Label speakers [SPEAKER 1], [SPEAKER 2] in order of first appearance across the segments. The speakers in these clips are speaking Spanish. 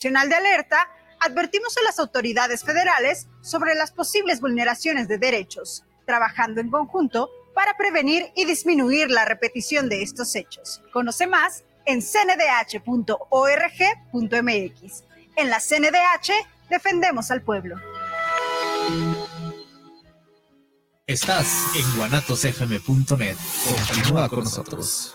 [SPEAKER 1] Nacional de Alerta, advertimos a las autoridades federales sobre las posibles vulneraciones de derechos, trabajando en conjunto para prevenir y disminuir la repetición de estos hechos. Conoce más en cndh.org.mx. En la CNDH defendemos al pueblo.
[SPEAKER 2] Estás en guanatosfm.net. Continúa con nosotros.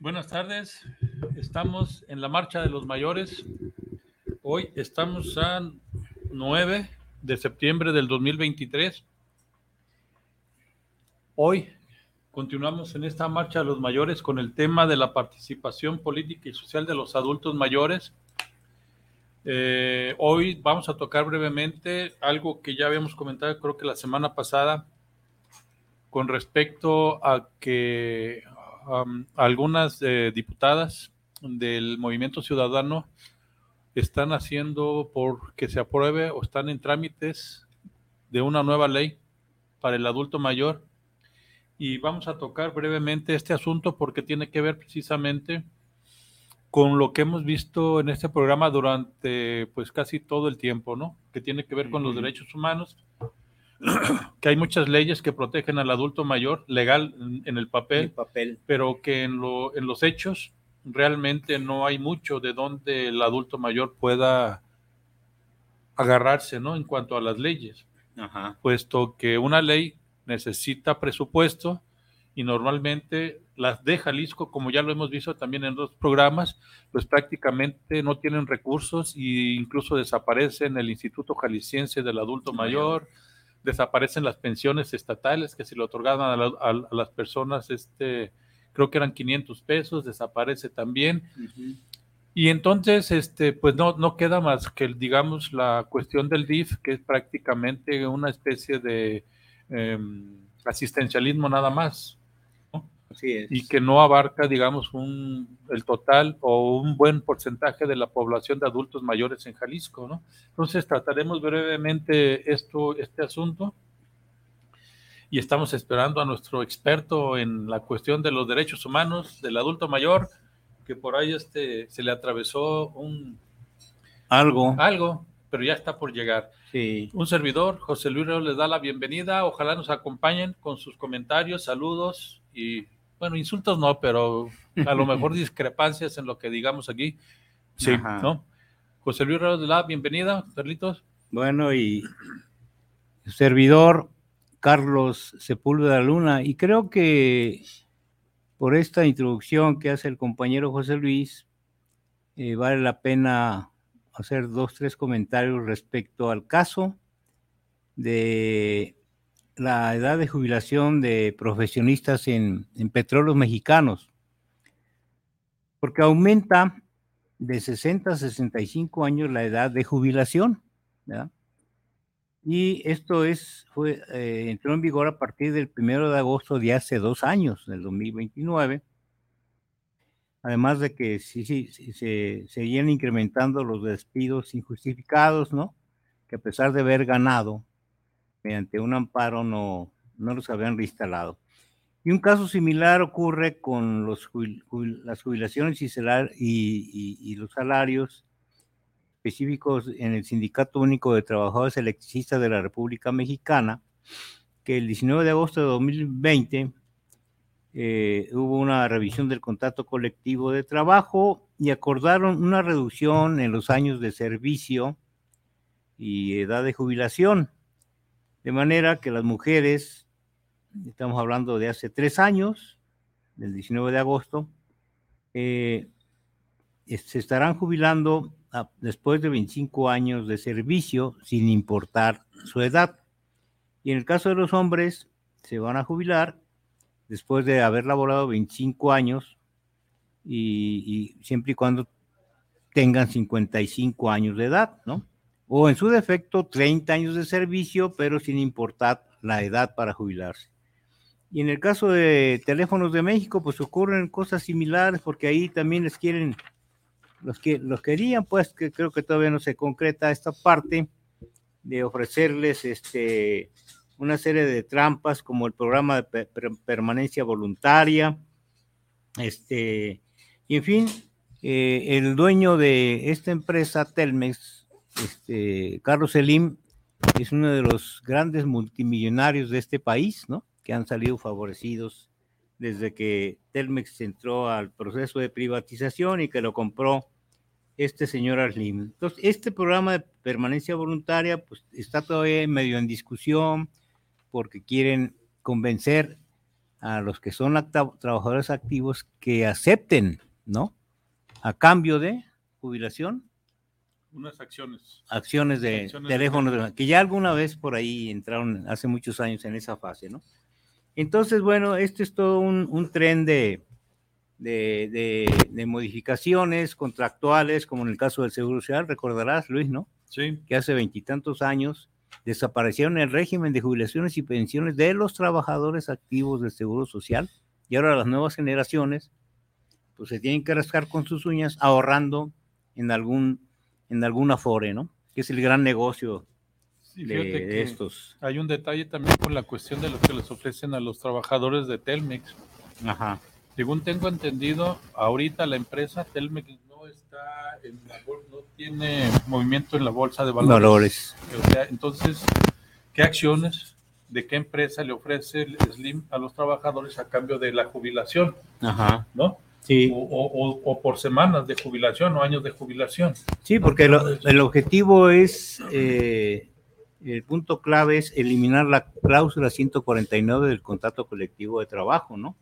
[SPEAKER 3] Buenas tardes, estamos en la marcha de los mayores. Hoy estamos a 9 de septiembre del 2023. Hoy continuamos en esta marcha de los mayores con el tema de la participación política y social de los adultos mayores. Eh, hoy vamos a tocar brevemente algo que ya habíamos comentado, creo que la semana pasada, con respecto a que algunas eh, diputadas del Movimiento Ciudadano están haciendo por que se apruebe o están en trámites de una nueva ley para el adulto mayor. Y vamos a tocar brevemente este asunto porque tiene que ver precisamente con lo que hemos visto en este programa durante pues casi todo el tiempo, ¿no? Que tiene que ver con los derechos humanos que hay muchas leyes que protegen al adulto mayor legal en, el, papel, pero que en, lo, en los hechos realmente no hay mucho de donde el adulto mayor pueda agarrarse, ¿no? En cuanto a las leyes, puesto que una ley necesita presupuesto y normalmente las de Jalisco, como ya lo hemos visto también en dos programas, pues prácticamente no tienen recursos e incluso desaparecen el Instituto Jalisciense del Adulto Mayor desaparecen las pensiones estatales que se le otorgaban a, las personas, este, creo que eran 500 pesos, desaparece también. Y entonces, este, pues no, no queda más que, digamos, la cuestión del DIF, que es prácticamente una especie de em, asistencialismo nada más y que no abarca, digamos, un, el total o un buen porcentaje de la población de adultos mayores en Jalisco, ¿no? Entonces trataremos brevemente esto, este asunto y estamos esperando a nuestro experto en la cuestión de los derechos humanos del adulto mayor, que por ahí este, se le atravesó un...
[SPEAKER 4] Algo.
[SPEAKER 3] Algo, pero ya está por llegar.
[SPEAKER 4] Sí.
[SPEAKER 3] Un servidor, José Luis les da la bienvenida. Ojalá nos acompañen con sus comentarios, saludos y bueno, insultos no, pero a lo mejor discrepancias en lo que digamos aquí. Sí, ¿no? José Luis la bienvenida, Carlitos.
[SPEAKER 4] Bueno, y servidor Carlos Sepúlveda Luna, y creo que por esta introducción que hace el compañero José Luis, eh, vale la pena hacer dos, tres comentarios respecto al caso de la edad de jubilación de profesionistas en, petróleos mexicanos, porque aumenta de 60 a 65 años la edad de jubilación. Y esto es, eh, entró en vigor a partir del primero de agosto de hace dos años, del 2029. Además de que sí, sí, se seguían incrementando los despidos injustificados, ¿no? Que a pesar de haber ganado mediante un amparo no, no los habían reinstalado. Y un caso similar ocurre con los las jubilaciones y, y, y, los salarios específicos en el Sindicato Único de Trabajadores Electricistas de la República Mexicana, que el 19 de agosto de 2020 eh, hubo una revisión del contrato colectivo de trabajo y acordaron una reducción en los años de servicio y edad de jubilación de manera que las mujeres, estamos hablando de hace tres años, del 19 de agosto, eh, se estarán jubilando después de 25 años de servicio sin importar su edad. Y en el caso de los hombres, se van a jubilar después de haber laborado 25 años y, y siempre y cuando tengan 55 años de edad, ¿no? O en su defecto 30 años de servicio, pero sin importar la edad para jubilarse. Y en el caso de teléfonos de México, pues ocurren cosas similares porque ahí también les quieren, los que los querían, pues que creo que todavía no se concreta esta parte de ofrecerles este una serie de trampas como el programa de permanencia voluntaria, este, y en fin, eh, el dueño de esta empresa, Telmex, este, Carlos Selim, es uno de los grandes multimillonarios de este país, ¿no? Que han salido favorecidos desde que Telmex entró al proceso de privatización y que lo compró este señor Arlim. Entonces, este programa de permanencia voluntaria, pues está todavía medio en discusión, porque quieren convencer a los que son trabajadores activos que acepten, ¿no? A cambio de jubilación.
[SPEAKER 3] Unas acciones.
[SPEAKER 4] Acciones de teléfonos, que ya alguna vez por ahí entraron hace muchos años en esa fase, ¿no? Entonces, bueno, este es todo un, tren de, de, de, modificaciones contractuales, como en el caso del Seguro Social, recordarás, Luis, ¿no?
[SPEAKER 3] Sí.
[SPEAKER 4] Que hace veintitantos años desaparecieron el régimen de jubilaciones y pensiones de los trabajadores activos del Seguro Social y ahora las nuevas generaciones pues se tienen que rascar con sus uñas ahorrando en algún en alguna fore, ¿no? Que es el gran negocio de, estos.
[SPEAKER 3] Hay un detalle también con la cuestión de lo que les ofrecen a los trabajadores de Telmex.
[SPEAKER 4] Ajá.
[SPEAKER 3] Según tengo entendido, ahorita la empresa Telmex no tiene movimiento en la bolsa de valores. entonces, ¿qué acciones de qué empresa le ofrece el Slim a los trabajadores a cambio de la jubilación?
[SPEAKER 4] Ajá.
[SPEAKER 3] ¿No?
[SPEAKER 4] Sí.
[SPEAKER 3] O, por semanas de jubilación o años de jubilación.
[SPEAKER 4] Sí, porque el objetivo es, eh, el punto clave es eliminar la cláusula 149 del contrato colectivo de trabajo, ¿no?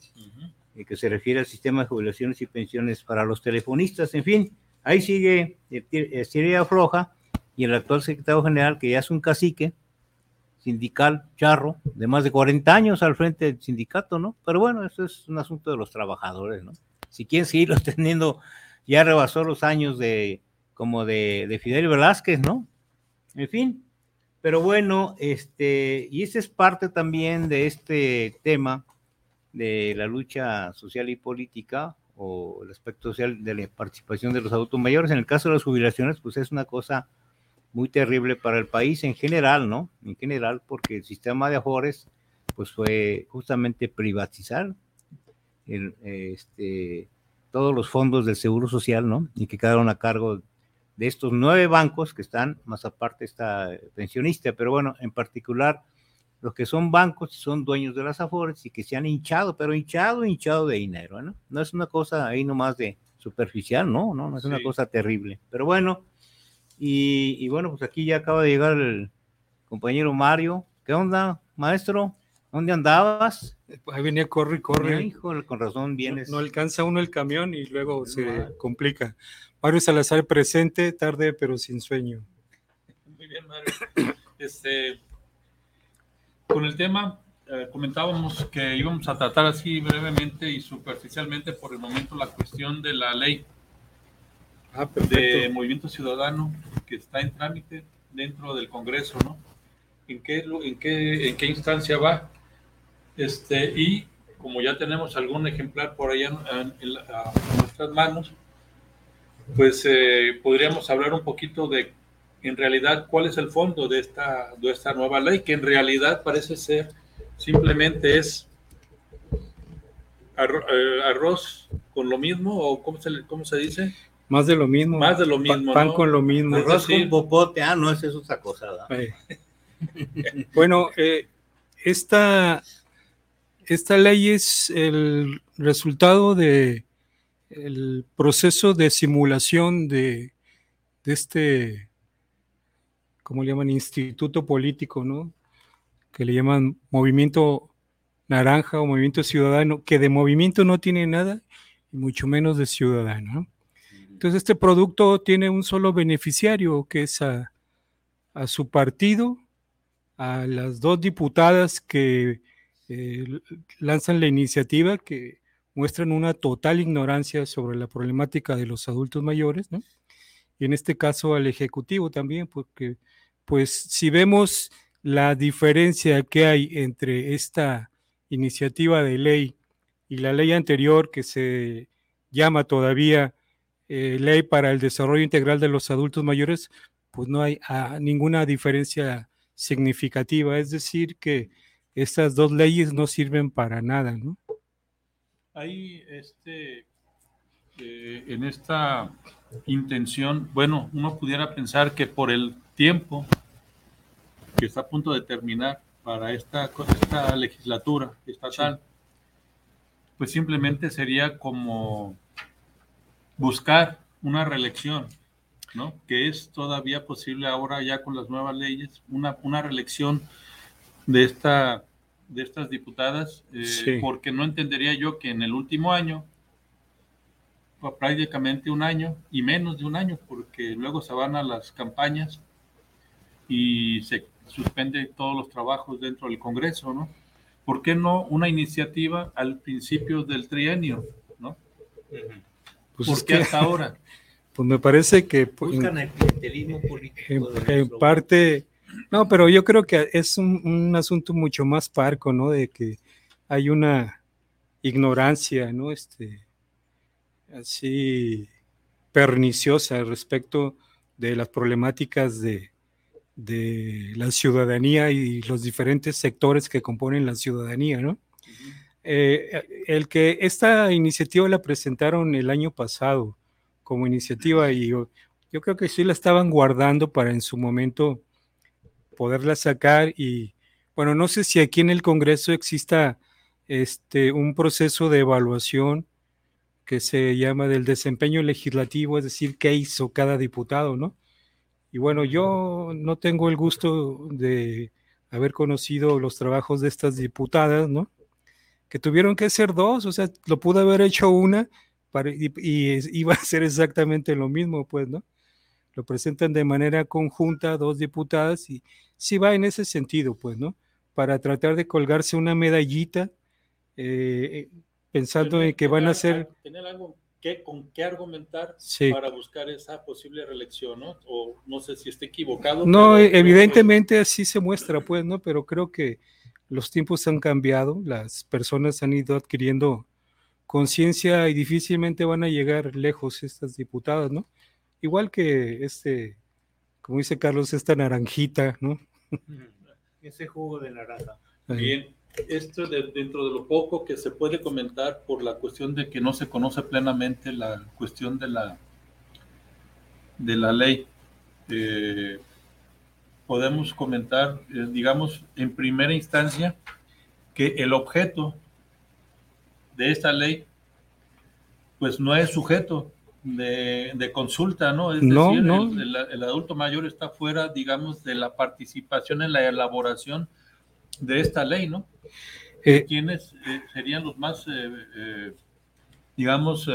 [SPEAKER 4] que se refiere al sistema de jubilaciones y pensiones para los telefonistas, en fin, ahí sigue Siria Floja y el actual secretario general, que ya es un cacique sindical charro de más de 40 años al frente del sindicato, ¿no? Pero bueno, eso es un asunto de los trabajadores, ¿no? Si quieren seguirlo teniendo, ya rebasó los años de como de, de Fidel Velázquez, ¿no? En fin, pero bueno, este, y esa es parte también de este tema de la lucha social y política o el aspecto social de la participación de los adultos mayores. En el caso de las jubilaciones, pues es una cosa muy terrible para el país en general, ¿no? En general, porque el sistema de Afores, pues fue justamente privatizar el, este, todos los fondos del Seguro Social, ¿no? Y que quedaron a cargo de estos nueve bancos que están, más aparte está pensionista, pero bueno, en particular los que son bancos son dueños de las Afores y que se han hinchado, pero hinchado, hinchado de dinero, ¿no? No es una cosa ahí nomás de superficial, no, no, no es una cosa terrible. Pero bueno, y, bueno, pues aquí ya acaba de llegar el compañero Mario. ¿Qué onda, maestro? ¿Dónde andabas?
[SPEAKER 5] Ahí venía, corre y corre.
[SPEAKER 4] Híjole, con razón vienes.
[SPEAKER 5] No, alcanza uno el camión y luego se complica. Mario Salazar presente, tarde pero sin sueño.
[SPEAKER 3] Muy bien, Mario. Este, con el tema, eh, comentábamos que íbamos a tratar así brevemente y superficialmente por el momento la cuestión de la ley ah, de movimiento ciudadano que está en trámite dentro del Congreso, ¿no? ¿En qué, en qué, en qué instancia va? Este, y como ya tenemos algún ejemplar por allá en, nuestras manos, pues eh, podríamos hablar un poquito de en realidad cuál es el fondo de esta, de esta nueva ley, que en realidad parece ser simplemente es eh, arroz con lo mismo, o cómo se, cómo se dice?
[SPEAKER 5] Más de lo mismo.
[SPEAKER 3] Más de lo mismo.
[SPEAKER 5] pan con lo mismo.
[SPEAKER 4] Arroz con popote, ah, no, es otra cosa.
[SPEAKER 5] bueno, eh, esta, esta ley es el resultado de el proceso de simulación de, de este ¿cómo le llaman? Instituto político, ¿no? Que le llaman movimiento naranja o movimiento ciudadano, que de movimiento no tiene nada y mucho menos de ciudadano. Entonces este producto tiene un solo beneficiario, que es a, su partido, a las dos diputadas que eh, lanzan la iniciativa que muestran una total ignorancia sobre la problemática de los adultos mayores, ¿no? Y en este caso al Ejecutivo también, porque pues si vemos la diferencia que hay entre esta iniciativa de ley y la ley anterior que se llama todavía eh, Ley para el Desarrollo Integral de los Adultos Mayores, pues no hay ah, ninguna diferencia significativa. Es decir, que estas dos leyes no sirven para nada, ¿no?
[SPEAKER 3] Hay este, eh, en esta intención, bueno, uno pudiera pensar que por el tiempo que está a punto de terminar para esta, esta legislatura estatal, pues simplemente sería como buscar una reelección, ¿no? Que es todavía posible ahora ya con las nuevas leyes, una, una reelección de, esta, de estas diputadas, eh, porque no entendería yo que en el último año, prácticamente un año y menos de un año, porque luego se van a las campañas y se suspende todos los trabajos dentro del Congreso, ¿no? ¿Por qué no una iniciativa al principio del trienio, ¿no?
[SPEAKER 5] Pues ¿Por qué hasta ahora? Pues me parece que...
[SPEAKER 4] Pues, Buscan el clientelismo político.
[SPEAKER 5] En, parte... No, pero yo creo que es un, un, asunto mucho más parco, ¿no? De que hay una ignorancia, ¿no? Este, así perniciosa respecto de las problemáticas de, de la ciudadanía y los diferentes sectores que componen la ciudadanía, ¿no? Eh, el que esta iniciativa la presentaron el año pasado como iniciativa y yo, yo, creo que sí la estaban guardando para en su momento poderla sacar y bueno, no sé si aquí en el Congreso exista este, un proceso de evaluación que se llama del desempeño legislativo, es decir, qué hizo cada diputado, ¿no? Y bueno, yo no tengo el gusto de haber conocido los trabajos de estas diputadas, ¿no? Que tuvieron que ser dos, o sea, lo pudo haber hecho una para, y, iba a ser exactamente lo mismo, pues, ¿no? Lo presentan de manera conjunta dos diputadas y sí va en ese sentido, pues, ¿no? Para tratar de colgarse una medallita eh, pensando en que van a ser...
[SPEAKER 3] Tener algo con qué argumentar para buscar esa posible reelección, ¿no? O no sé si esté equivocado.
[SPEAKER 5] No, evidentemente así se muestra, pues, ¿no? Pero creo que los tiempos han cambiado, las personas han ido adquiriendo conciencia y difícilmente van a llegar lejos estas diputadas, ¿no? Igual que este, como dice Carlos, esta naranjita, ¿no?
[SPEAKER 4] Ese jugo de naranja.
[SPEAKER 3] Bien, esto dentro de lo poco que se puede comentar por la cuestión de que no se conoce plenamente la cuestión de la de la ley eh, podemos comentar eh, digamos en primera instancia que el objeto de esta ley pues no es sujeto de, consulta, ¿no? Es
[SPEAKER 5] no,
[SPEAKER 3] decir,
[SPEAKER 5] no.
[SPEAKER 3] El, el, adulto mayor está fuera, digamos, de la participación en la elaboración de esta ley, ¿no? Eh, ¿Quiénes eh, serían los más, eh, digamos,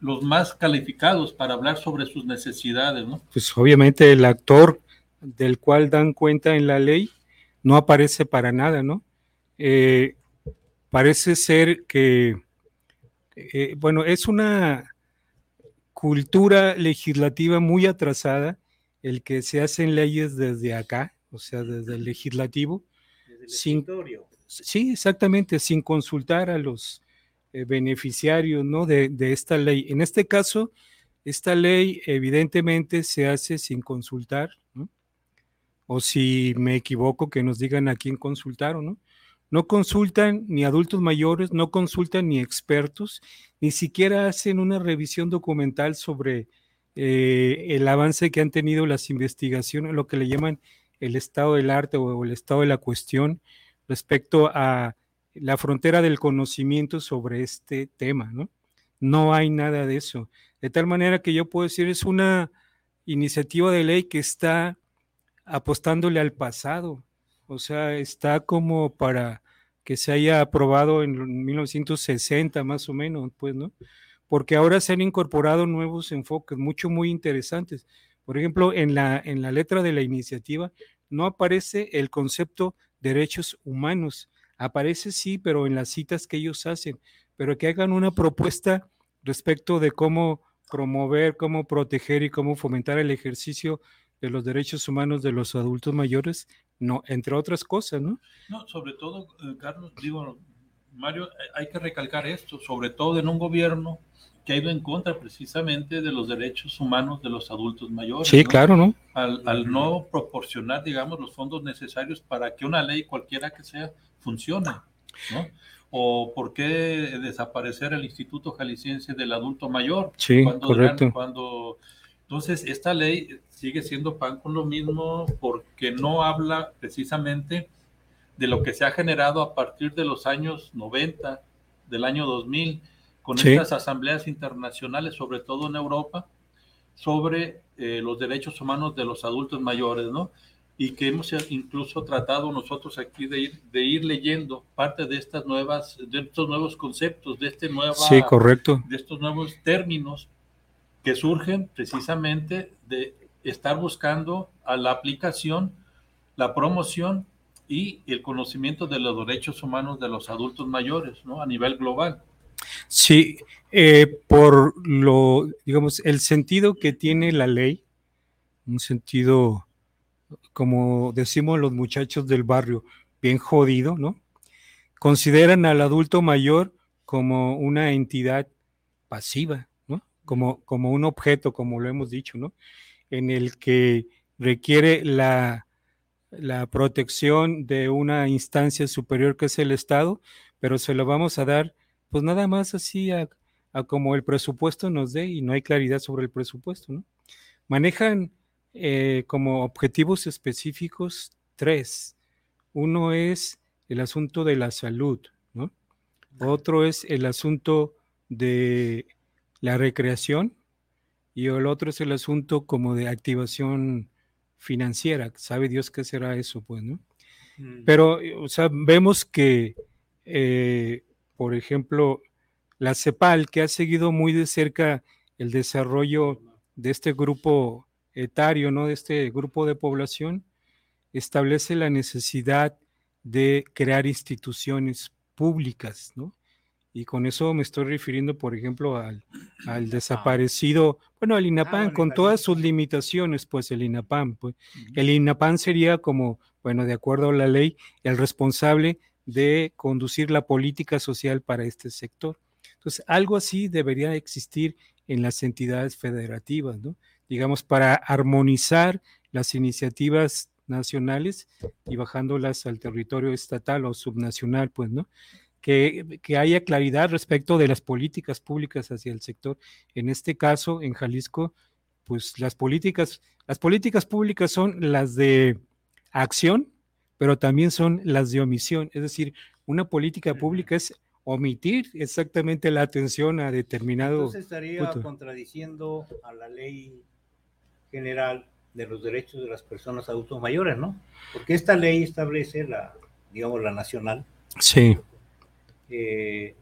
[SPEAKER 3] los más calificados para hablar sobre sus necesidades, ¿no?
[SPEAKER 5] Pues obviamente el actor del cual dan cuenta en la ley no aparece para nada, ¿no? parece ser que, bueno, es una cultura legislativa muy atrasada el que se hacen leyes desde acá, o sea, desde el legislativo.
[SPEAKER 4] Desde el sin,
[SPEAKER 5] sí, exactamente, sin consultar a los eh, beneficiarios ¿no? de, de, esta ley. En este caso, esta ley evidentemente se hace sin consultar, ¿no? o si me equivoco, que nos digan a quién consultaron, ¿no? No consultan ni adultos mayores, no consultan ni expertos, ni siquiera hacen una revisión documental sobre eh, el avance que han tenido las investigaciones, lo que le llaman el estado del arte o el estado de la cuestión respecto a la frontera del conocimiento sobre este tema, ¿no? No hay nada de eso. De tal manera que yo puedo decir, es una iniciativa de ley que está apostándole al pasado, o sea, está como para que se haya aprobado en 1960 más o menos, pues, ¿no? Porque ahora se han incorporado nuevos enfoques, mucho, muy interesantes. Por ejemplo, en la, en la letra de la iniciativa no aparece el concepto derechos humanos. Aparece sí, pero en las citas que ellos hacen, pero que hagan una propuesta respecto de cómo promover, cómo proteger y cómo fomentar el ejercicio de los derechos humanos de los adultos mayores, no, entre otras cosas, ¿no?
[SPEAKER 3] No, sobre todo, eh, Carlos, digo, Mario, hay que recalcar esto, sobre todo en un gobierno que ha ido en contra precisamente de los derechos humanos de los adultos mayores.
[SPEAKER 5] Sí, claro, ¿no?
[SPEAKER 3] Al, al, no proporcionar, digamos, los fondos necesarios para que una ley, cualquiera que sea, funcione, ¿no? O por qué desaparecer el Instituto Jalisciense del Adulto Mayor.
[SPEAKER 5] Sí, cuando, correcto.
[SPEAKER 3] Cuando, entonces, esta ley sigue siendo pan con lo mismo porque no habla precisamente de lo que se ha generado a partir de los años 90, del año 2000, con estas asambleas internacionales, sobre todo en Europa, sobre eh, los derechos humanos de los adultos mayores, ¿no? Y que hemos incluso tratado nosotros aquí de ir, de ir leyendo parte de estas nuevas, de estos nuevos conceptos, de este nueva,
[SPEAKER 5] sí, correcto.
[SPEAKER 3] de estos nuevos términos que surgen precisamente de estar buscando a la aplicación, la promoción y el conocimiento de los derechos humanos de los adultos mayores, ¿no? A nivel global.
[SPEAKER 5] Sí, eh, por lo, digamos, el sentido que tiene la ley, un sentido, como decimos los muchachos del barrio, bien jodido, ¿no? Consideran al adulto mayor como una entidad pasiva. Como, como un objeto, como lo hemos dicho, ¿no? En el que requiere la, la protección de una instancia superior que es el Estado, pero se lo vamos a dar pues nada más así a, como el presupuesto nos dé y no hay claridad sobre el presupuesto, ¿no? Manejan eh, como objetivos específicos tres. Uno es el asunto de la salud, ¿no? Otro es el asunto de la recreación y el otro es el asunto como de activación financiera. Sabe Dios qué será eso, pues, ¿no? Mm. Pero, o sea, vemos que eh, por ejemplo, la CEPAL, que ha seguido muy de cerca el desarrollo de este grupo etario, ¿no? De este grupo de población, establece la necesidad de crear instituciones públicas, ¿no? Y con eso me estoy refiriendo, por ejemplo, al, al desaparecido, bueno, al INAPAN, ah, con todas sus limitaciones, pues el INAPAN, pues, el INAPAN sería como, bueno, de acuerdo a la ley, el responsable de conducir la política social para este sector. Entonces, algo así debería existir en las entidades federativas, ¿no? Digamos, para armonizar las iniciativas nacionales y bajándolas al territorio estatal o subnacional, pues, ¿no? Que, que, haya claridad respecto de las políticas públicas hacia el sector. En este caso, en Jalisco, pues las políticas, las políticas públicas son las de acción, pero también son las de omisión. Es decir, una política pública es omitir exactamente la atención a determinado.
[SPEAKER 4] Entonces estaría contradiciendo a la ley general de los derechos de las personas adultos mayores, ¿no? Porque esta ley establece la, digamos, la nacional.
[SPEAKER 5] Sí.
[SPEAKER 4] Eh,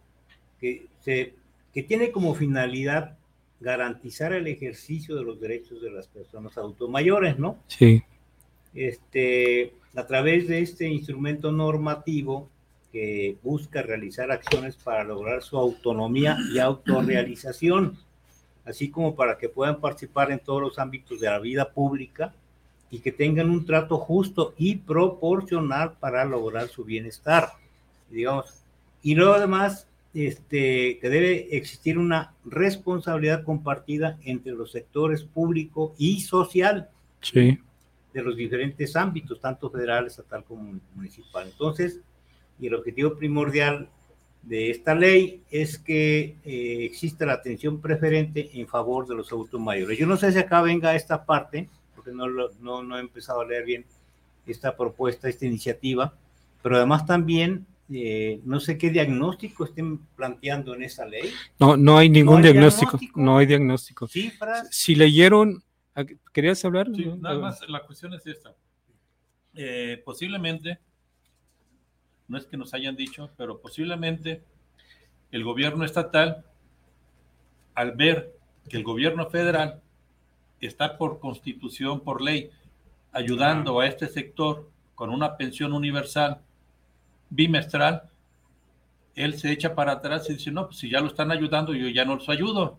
[SPEAKER 4] que, se, que tiene como finalidad garantizar el ejercicio de los derechos de las personas adultos mayores, ¿no?
[SPEAKER 5] Sí.
[SPEAKER 4] Este, a través de este instrumento normativo que busca realizar acciones para lograr su autonomía y autorrealización, así como para que puedan participar en todos los ámbitos de la vida pública y que tengan un trato justo y proporcional para lograr su bienestar, digamos. Y luego además, este, que debe existir una responsabilidad compartida entre los sectores público y social.
[SPEAKER 5] Sí
[SPEAKER 4] de los diferentes ámbitos, tanto federal, estatal como municipal. Entonces, y el objetivo primordial de esta ley es que eh, exista la atención preferente en favor de los adultos mayores. Yo no sé si acá venga esta parte, porque no, no, no he empezado a leer bien esta propuesta, esta iniciativa, pero además también eh, no sé qué diagnóstico estén planteando en esa ley.
[SPEAKER 5] No, no hay ningún diagnóstico, no hay diagnóstico. Si leyeron ¿Querías hablar?
[SPEAKER 3] Sí, nada más la cuestión es esta. Eh, posiblemente, no es que nos hayan dicho, pero posiblemente el gobierno estatal, al ver que el gobierno federal está por constitución, por ley, ayudando a este sector con una pensión universal bimestral, él se echa para atrás y dice, no, pues si ya lo están ayudando, yo ya no los ayudo.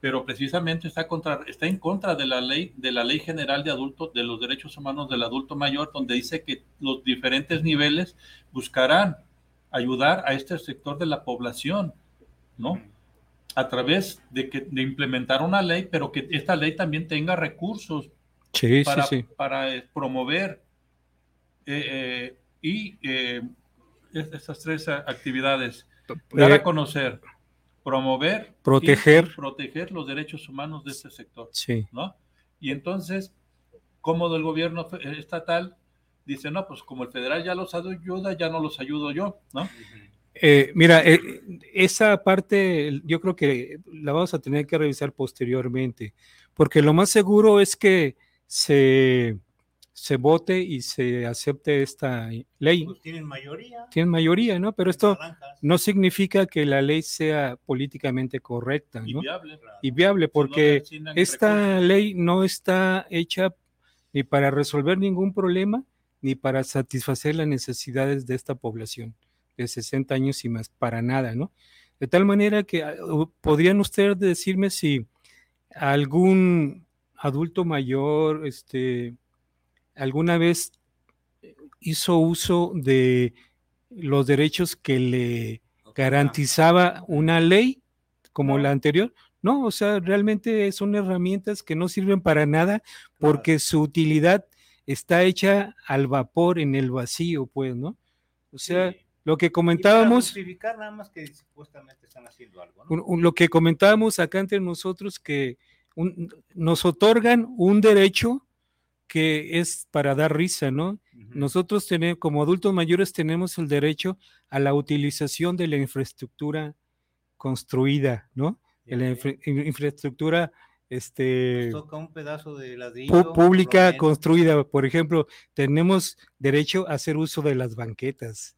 [SPEAKER 3] Pero precisamente está, contra, está en contra de la ley, de la ley general de adultos, de los derechos humanos del adulto mayor, donde dice que los diferentes niveles buscarán ayudar a este sector de la población, ¿no? A través de, que, de implementar una ley, pero que esta ley también tenga recursos para, para eh, promover eh, eh, y estas tres actividades, dar a conocer, promover,
[SPEAKER 5] proteger,
[SPEAKER 3] y proteger los derechos humanos de este sector.
[SPEAKER 5] Sí.
[SPEAKER 3] ¿no? Y entonces, como del gobierno estatal dice, no, pues como el federal ya los ayuda, ya no los ayudo yo, ¿no?
[SPEAKER 5] Eh, mira, eh, esa parte yo creo que la vamos a tener que revisar posteriormente, porque lo más seguro es que se, se vote y se acepte esta ley.
[SPEAKER 4] Pues tienen mayoría.
[SPEAKER 5] Tienen mayoría, ¿no? Pero esto no significa que la ley sea políticamente correcta, ¿no?
[SPEAKER 3] Y viable.
[SPEAKER 5] Y viable, porque esta ley no está hecha ni para resolver ningún problema, ni para satisfacer las necesidades de esta población de 60 años y más, para nada, ¿no? De tal manera que ah, podrían ustedes decirme si algún adulto mayor, este, alguna vez hizo uso de los derechos que le garantizaba una ley como la anterior. No, o sea, realmente son herramientas que no sirven para nada porque su utilidad está hecha al vapor en el vacío, pues, ¿no? O sea, lo que comentábamos...
[SPEAKER 4] nada más que supuestamente están haciendo algo,
[SPEAKER 5] ¿no? lo que comentábamos acá entre nosotros, que nos otorgan un derecho que es para dar risa, ¿no? Nosotros tenemos, como adultos mayores tenemos el derecho a la utilización de la infraestructura construida, ¿no? la infraestructura este,
[SPEAKER 4] toca un pedazo de ladrillo,
[SPEAKER 5] pública construida. Por ejemplo, tenemos derecho a hacer uso de las banquetas,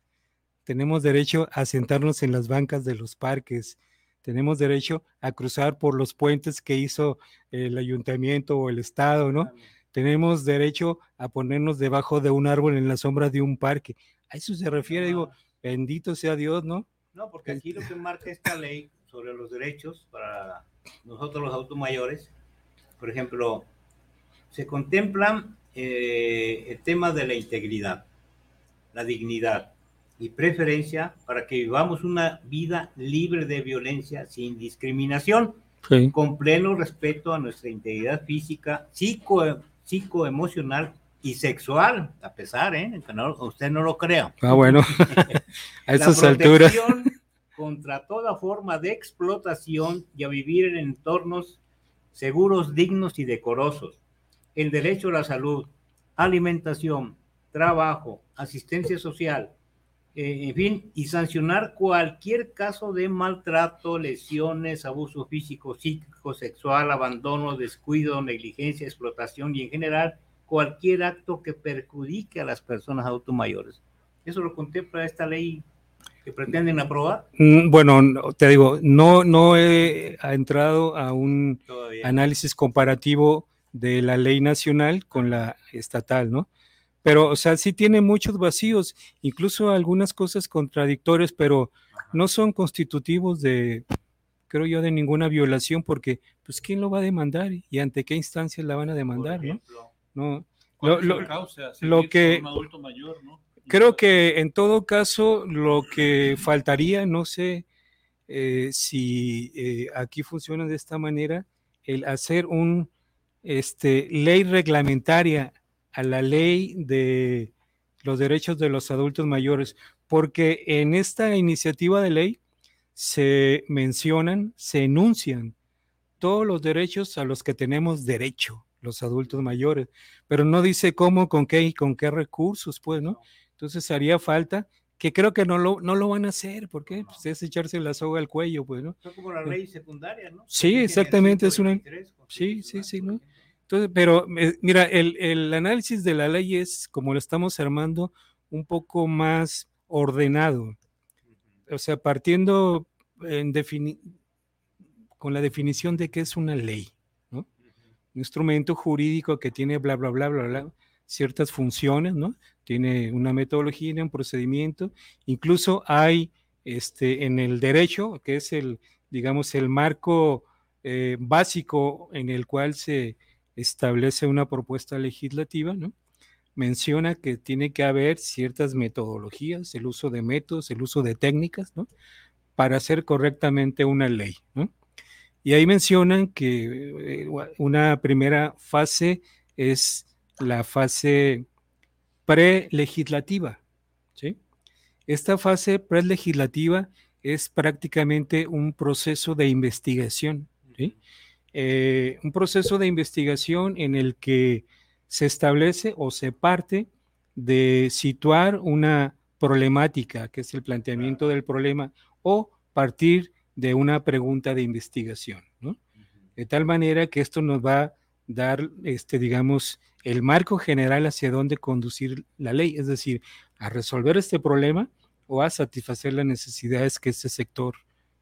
[SPEAKER 5] tenemos derecho a sentarnos en las bancas de los parques, tenemos derecho a cruzar por los puentes que hizo el ayuntamiento o el estado, ¿no? Tenemos derecho a ponernos debajo de un árbol en la sombra de un parque. A eso se refiere, digo, bendito sea Dios, ¿no?
[SPEAKER 4] No, porque aquí lo que marca esta ley sobre los derechos para nosotros los autos mayores, por ejemplo, se contemplan eh, el tema de la integridad, la dignidad y preferencia para que vivamos una vida libre de violencia sin discriminación, con pleno respeto a nuestra integridad física, psico, psicoemocional y sexual, a pesar, ¿eh? Que usted no lo crea.
[SPEAKER 5] Ah, bueno, a esas alturas
[SPEAKER 4] contra toda forma de explotación y a vivir en entornos seguros, dignos y decorosos. El derecho a la salud, alimentación, trabajo, asistencia social, eh, en fin, y sancionar cualquier caso de maltrato, lesiones, abuso físico, psíquico, sexual, abandono, descuido, negligencia, explotación y en general cualquier acto que perjudique a las personas automayores. Eso lo contempla esta ley que pretenden aprobar?
[SPEAKER 5] Mm, bueno, te digo, no, no he entrado a un análisis comparativo de la ley nacional con la estatal, ¿no? Pero, o sea, sí tiene muchos vacíos, incluso algunas cosas contradictorias, pero no son constitutivos de, creo yo, de ninguna violación, porque, pues, ¿quién lo va a demandar y ante qué instancias la van a demandar, no? No.
[SPEAKER 3] Lo, lo, causa, lo que un adulto mayor, ¿no?
[SPEAKER 5] Creo que en todo caso lo que faltaría, no sé eh, si eh, aquí funciona de esta manera, el hacer un este, ley reglamentaria a la ley de los derechos de los adultos mayores, porque en esta iniciativa de ley se mencionan, se enuncian todos los derechos a los que tenemos derecho los adultos mayores, pero no dice cómo, con qué y con qué recursos, pues, ¿no? Entonces haría falta, que creo que no lo, no lo van a hacer, ¿por qué? Pues es echarse la soga al cuello, pues, ¿no?
[SPEAKER 4] como la ley secundaria, ¿no?
[SPEAKER 5] Sí, exactamente, es una... Sí, sí, sí, ¿no? Entonces, pero eh, mira, el, el, análisis de la ley es, como lo estamos armando, un poco más ordenado. O sea, partiendo en con la definición de qué es una ley, ¿no? Un instrumento jurídico que tiene bla, bla, bla, bla, bla, ciertas funciones, ¿no? tiene una metodología, un procedimiento, incluso hay este, en el derecho, que es el, digamos, el marco eh, básico en el cual se establece una propuesta legislativa, ¿no? menciona que tiene que haber ciertas metodologías, el uso de métodos, el uso de técnicas, ¿no? para hacer correctamente una ley. ¿no? Y ahí mencionan que eh, una primera fase es la fase prelegislativa. ¿sí? Esta fase prelegislativa es prácticamente un proceso de investigación. Eh, un proceso de investigación en el que se establece o se parte de situar una problemática, que es el planteamiento del problema, o partir de una pregunta de investigación, De tal manera que esto nos va a dar, este, digamos, el marco general hacia dónde conducir la ley, es decir, a resolver este problema o a satisfacer las necesidades que este sector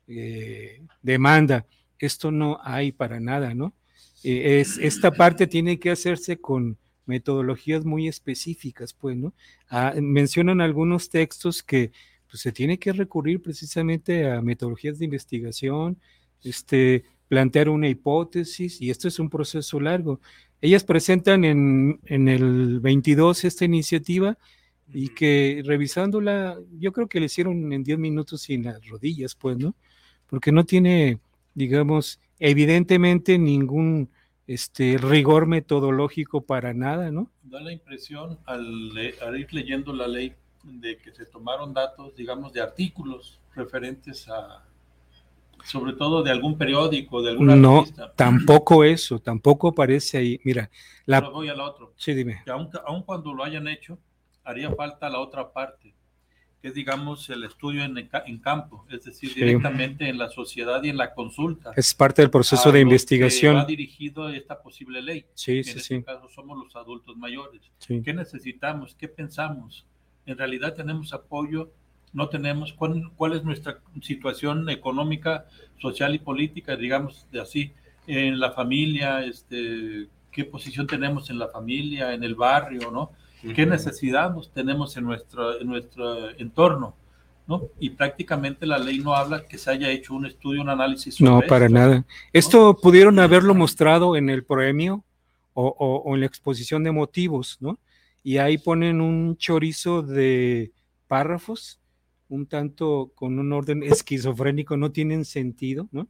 [SPEAKER 5] eh, demanda. Esto no hay para nada, ¿no? Eh, es, esta parte tiene que hacerse con metodologías muy específicas, pues, ¿no? Ah, mencionan algunos textos que pues, se tiene que recurrir precisamente a metodologías de investigación, este, plantear una hipótesis, y esto es un proceso largo. Ellas presentan en, en el 22 esta iniciativa y que revisándola, yo creo que le hicieron en 10 minutos sin las rodillas, pues, ¿no? Porque no tiene, digamos, evidentemente ningún este rigor metodológico para nada, ¿no?
[SPEAKER 3] Da la impresión al, ir leyendo la ley de que se tomaron datos, digamos, de artículos referentes a, sobre todo de algún periódico, de alguna
[SPEAKER 5] no, tampoco eso, tampoco aparece ahí. Mira,
[SPEAKER 3] la... voy a la otra.
[SPEAKER 5] Sí, dime.
[SPEAKER 3] Que aun, aun, cuando lo hayan hecho, haría falta la otra parte, que es, digamos, el estudio en, en campo, es decir, directamente en la sociedad y en la consulta.
[SPEAKER 5] Es parte del proceso de investigación.
[SPEAKER 3] ha dirigido esta posible ley.
[SPEAKER 5] Sí,
[SPEAKER 3] en
[SPEAKER 5] sí,
[SPEAKER 3] este
[SPEAKER 5] sí.
[SPEAKER 3] caso somos los adultos mayores. ¿Qué necesitamos? ¿Qué pensamos? En realidad tenemos apoyo, no tenemos. ¿Cuál, cuál es nuestra situación económica, social y política, digamos de así, en la familia? Este, ¿Qué posición tenemos en la familia, en el barrio, no? Qué necesidad tenemos en nuestro, en nuestro entorno. ¿no? Y prácticamente la ley no habla que se haya hecho un estudio, un análisis.
[SPEAKER 5] no, para nada. Esto pudieron haberlo mostrado en el premio o, o, en la exposición de motivos, ¿no? Y ahí ponen un chorizo de párrafos, un tanto con un orden esquizofrénico, no tienen sentido, ¿no?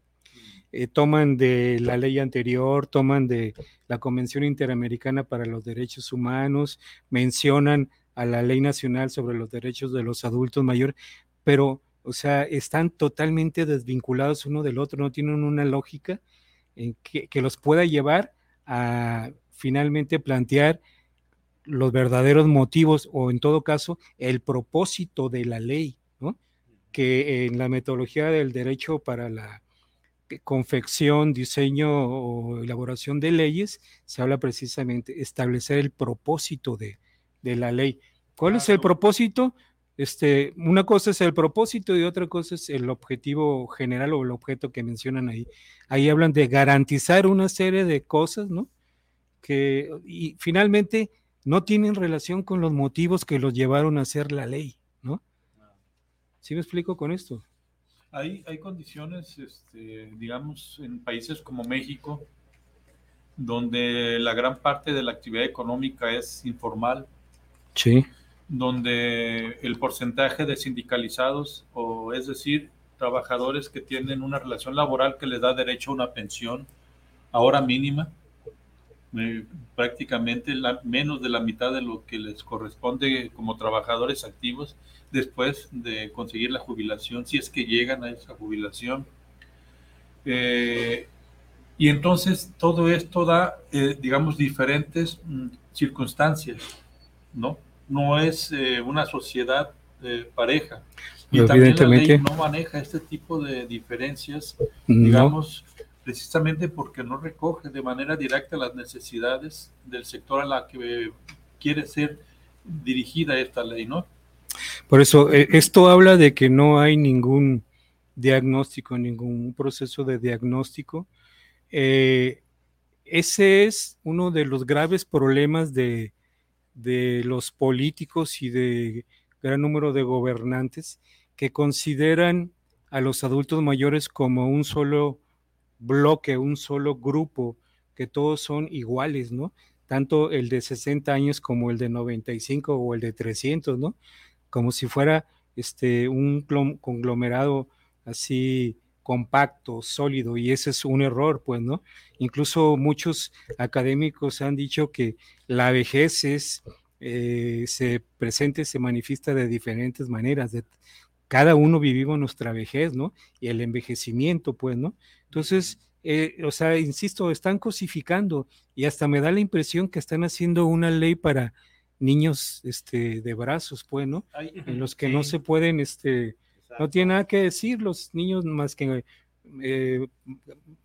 [SPEAKER 5] Eh, toman de la ley anterior, toman de la Convención Interamericana para los Derechos Humanos, mencionan a la Ley Nacional sobre los Derechos de los Adultos Mayores, pero, o sea, están totalmente desvinculados uno del otro, no tienen una lógica en que, que los pueda llevar a finalmente plantear los verdaderos motivos o en todo caso el propósito de la ley, ¿no? que en la metodología del derecho para la confección, diseño o elaboración de leyes, se habla precisamente establecer el propósito de, la ley. ¿Cuál es el propósito? Este, una cosa es el propósito y otra cosa es el objetivo general o el objeto que mencionan ahí. Ahí hablan de garantizar una serie de cosas, ¿no? Que y finalmente no tienen relación con los motivos que los llevaron a hacer la ley, ¿no? ¿Sí me explico con esto?
[SPEAKER 3] Hay, hay condiciones, este, digamos, en países como México, donde la gran parte de la actividad económica es informal.
[SPEAKER 5] Sí.
[SPEAKER 3] Donde el porcentaje de sindicalizados, o es decir, trabajadores que tienen una relación laboral que les da derecho a una pensión, ahora mínima, eh, prácticamente la, menos de la mitad de lo que les corresponde como trabajadores activos, después de conseguir la jubilación, si es que llegan a esa jubilación. Eh, y entonces todo esto da, eh, digamos, diferentes mm, circunstancias, ¿no? No es eh, una sociedad pareja. Y también la ley no maneja este tipo de diferencias, digamos, precisamente porque no recoge de manera directa las necesidades del sector a la que quiere ser dirigida esta ley, ¿no?
[SPEAKER 5] Por eso, eh, esto habla de que no hay ningún diagnóstico, ningún proceso de diagnóstico. Eh, ese es uno de los graves problemas de, de los políticos y de gran número de gobernantes que consideran a los adultos mayores como un solo bloque, un solo grupo, que todos son iguales, ¿no? Tanto el de 60 años como el de 95 o el de 300, ¿no? Como si fuera este, un conglomerado así compacto, sólido, y ese es un error, pues, ¿no? Incluso muchos académicos han dicho que la vejez es, eh, se presenta, se manifiesta de diferentes maneras, de, cada uno vivimos nuestra vejez, ¿no? Y el envejecimiento, pues, ¿no? Entonces, eh, o sea, insisto, están cosificando y hasta me da la impresión que están haciendo una ley para niños este, de brazos, pues, ¿no? En los que no se pueden, este, no tiene nada que decir los niños más que eh,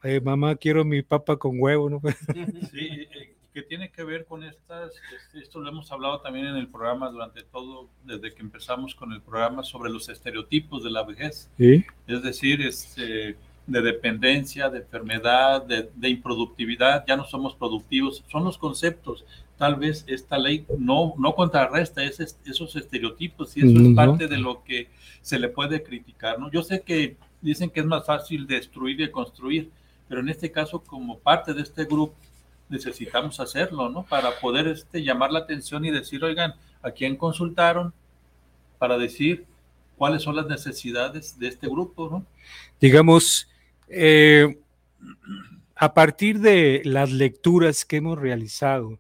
[SPEAKER 5] eh, mamá quiero mi papa con huevo, ¿no?
[SPEAKER 3] Sí, eh, que tiene que ver con estas, este, esto lo hemos hablado también en el programa durante todo, desde que empezamos con el programa sobre los estereotipos de la vejez.
[SPEAKER 5] ¿Sí?
[SPEAKER 3] Es decir, este, de dependencia, de enfermedad, de, de, improductividad, ya no somos productivos, son los conceptos. Tal vez esta ley no, no contrarresta ese, esos estereotipos y eso es parte de lo que se le puede criticar. ¿no? Yo sé que dicen que es más fácil destruir que construir, pero en este caso, como parte de este grupo, necesitamos hacerlo, ¿no? Para poder este, llamar la atención y decir, oigan, ¿a quién consultaron? Para decir cuáles son las necesidades de este grupo, ¿no?
[SPEAKER 5] Digamos, eh, a partir de las lecturas que hemos realizado,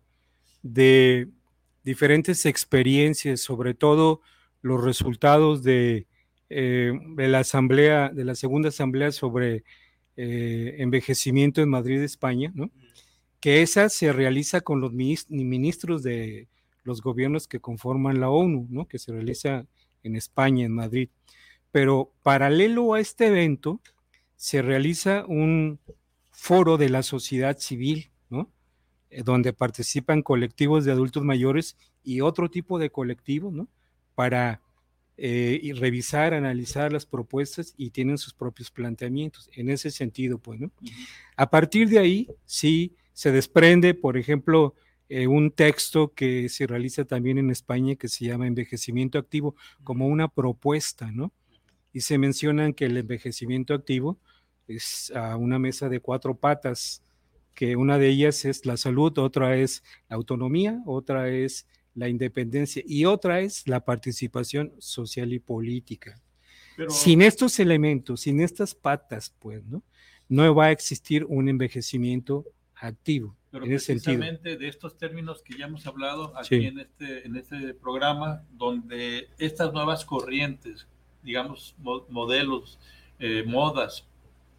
[SPEAKER 5] de diferentes experiencias, sobre todo los resultados de, eh, la asamblea, de la segunda asamblea sobre eh, envejecimiento en Madrid, España, ¿no? que esa se realiza con los ministros de los gobiernos que conforman la ONU, ¿no? que se realiza en España, en Madrid. Pero paralelo a este evento, se realiza un foro de la sociedad civil, ¿no? Eh, donde participan colectivos de adultos mayores y otro tipo de colectivos, ¿no? Para eh, revisar, analizar las propuestas y tienen sus propios planteamientos. En ese sentido, pues, ¿no? A partir de ahí, sí se desprende, por ejemplo, eh, un texto que se realiza también en España que se llama envejecimiento activo como una propuesta, ¿no? Y se mencionan que el envejecimiento activo es a una mesa de cuatro patas, que una de ellas es la salud, otra es la autonomía, otra es la independencia y otra es la participación social y política. Sin estos elementos, sin estas patas, pues, ¿no? No va a existir un envejecimiento activo.
[SPEAKER 3] Pero
[SPEAKER 5] en
[SPEAKER 3] precisamente de estos términos que ya hemos hablado aquí en, este, en este programa, donde estas nuevas corrientes, digamos, modelos, eh, modas